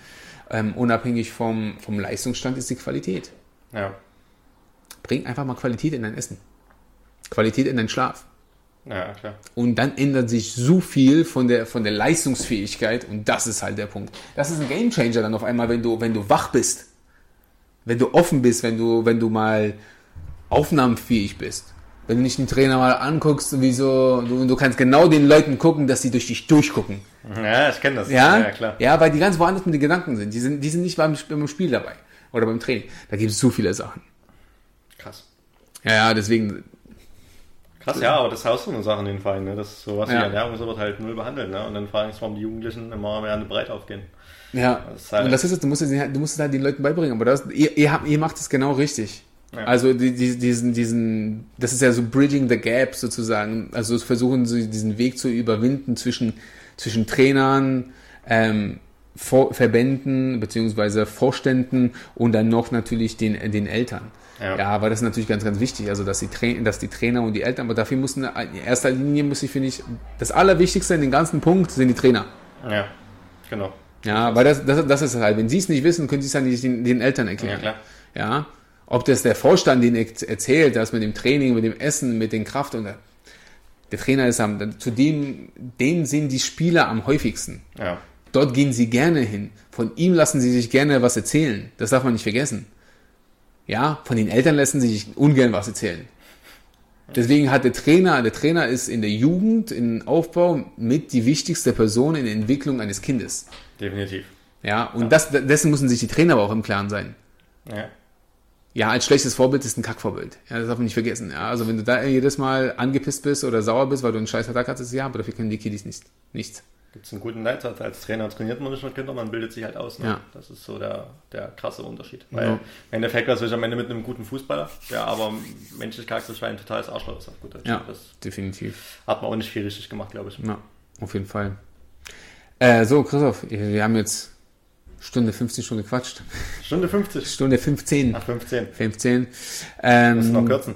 ähm, unabhängig vom, vom Leistungsstand, ist die Qualität. Ja. Bring einfach mal Qualität in dein Essen. Qualität in deinen Schlaf. Ja, klar. Und dann ändert sich so viel von der, von der Leistungsfähigkeit und das ist halt der Punkt. Das ist ein Gamechanger dann auf einmal, wenn du, wenn du wach bist. Wenn du offen bist, wenn du, wenn du mal aufnahmefähig bist. Wenn du nicht den Trainer mal anguckst, wie so, du, du kannst genau den Leuten gucken, dass sie durch dich durchgucken. Ja, ich kenne das. Ja? ja, klar. Ja, weil die ganz woanders mit den Gedanken sind. Die sind, die sind nicht beim, beim Spiel dabei. Oder beim Training. Da gibt es so viele Sachen. Krass. Ja, ja, deswegen, Krass, ja, aber das ist auch so eine Sache in den Vereinen, ne? Das ist so was Ja. wie Ernährung so wird halt null behandelt, ne? Und dann fragen sich, warum die Jugendlichen immer mehr an die Breite aufgehen. Ja, Das ist halt- und das ist es, du musst es, du musst es halt den Leuten beibringen, aber das, ihr, ihr, ihr macht es genau richtig. Ja. Also die, die, diesen, diesen, das ist ja so bridging the gap sozusagen. Also versuchen sie diesen Weg zu überwinden zwischen, zwischen Trainern, ähm, Vor Verbänden beziehungsweise Vorständen und dann noch natürlich den, den Eltern. Ja. Ja. aber das ist natürlich ganz, ganz wichtig, also dass die, Tra dass die Trainer und die Eltern, aber dafür müssen in erster Linie muss ich, finde ich, das Allerwichtigste in den ganzen Punkt sind die Trainer. Ja, genau. Ja, weil das, das, das ist halt, wenn sie es nicht wissen, können sie es dann nicht den, den Eltern Ja, erklären. klar. Ja, ob das der Vorstand den erzählt, das mit dem Training, mit dem Essen, mit den Kraft und der, der Trainer ist am, zu dem, den sind die Spieler am häufigsten. Ja. Dort gehen sie gerne hin. Von ihm lassen sie sich gerne was erzählen. Das darf man nicht vergessen. Ja, von den Eltern lassen sie sich ungern was erzählen. Deswegen hat der Trainer, der Trainer ist in der Jugend, im Aufbau mit die wichtigste Person in der Entwicklung eines Kindes. Definitiv. Ja, und Das, dessen müssen sich die Trainer aber auch im Klaren sein. Ja. Ja, als schlechtes Vorbild ist ein Kackvorbild. Ja, das darf man nicht vergessen. Ja, also wenn du da jedes Mal angepisst bist oder sauer bist, weil du einen scheiß Tag hattest, ja, aber dafür können die Kiddies nicht, nichts. Gibt es einen guten Leitsatz. Als Trainer trainiert man nicht mit Kindern, man bildet sich halt aus. Ne? Ja. Das ist so der, der krasse Unterschied. Weil Ja. im Endeffekt was ich am Ende mit einem guten Fußballer, der aber menschlich charakterisch war ein totales Arschloch ist auf gut Deutsch. Ja, Das definitiv. hat man auch nicht viel richtig gemacht, glaube ich. Ja, auf jeden Fall. Äh, so, Christoph, wir haben jetzt Stunde 15 schon gequatscht. Stunde 50. Stunde 15. Nach 15. 15. Müssen noch Ähm, kürzen.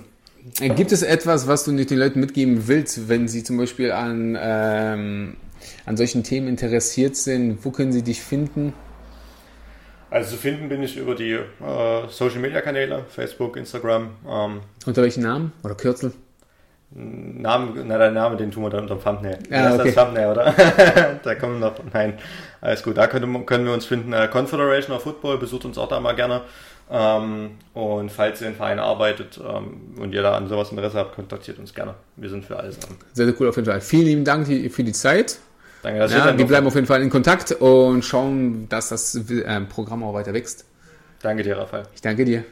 gibt es etwas, was du nicht den Leuten mitgeben willst, wenn sie zum Beispiel an, ähm, an solchen Themen interessiert sind? Wo können sie dich finden? Also zu finden bin ich über die äh, Social Media Kanäle, Facebook, Instagram. Ähm, Unter welchen Namen? Oder Kürzel? Namen, na, der Name, den tun wir dann unter dem Thumbnail. Ja, das okay. ist das Thumbnail, oder? da kommen noch, nein, alles gut. Da können, können wir uns finden. Äh, Confederation of Football, besucht uns auch da mal gerne. Ähm, und falls ihr in Verein arbeitet ähm, und ihr da an sowas Interesse habt, kontaktiert uns gerne. Wir sind für alles offen. Sehr, sehr cool auf jeden Fall. Vielen lieben Dank für die Zeit. Danke, dass ihr Ja, wir bleiben auf jeden Fall in Kontakt und schauen, dass das ähm, Programm auch weiter wächst. Danke dir, Raphael. Ich danke dir.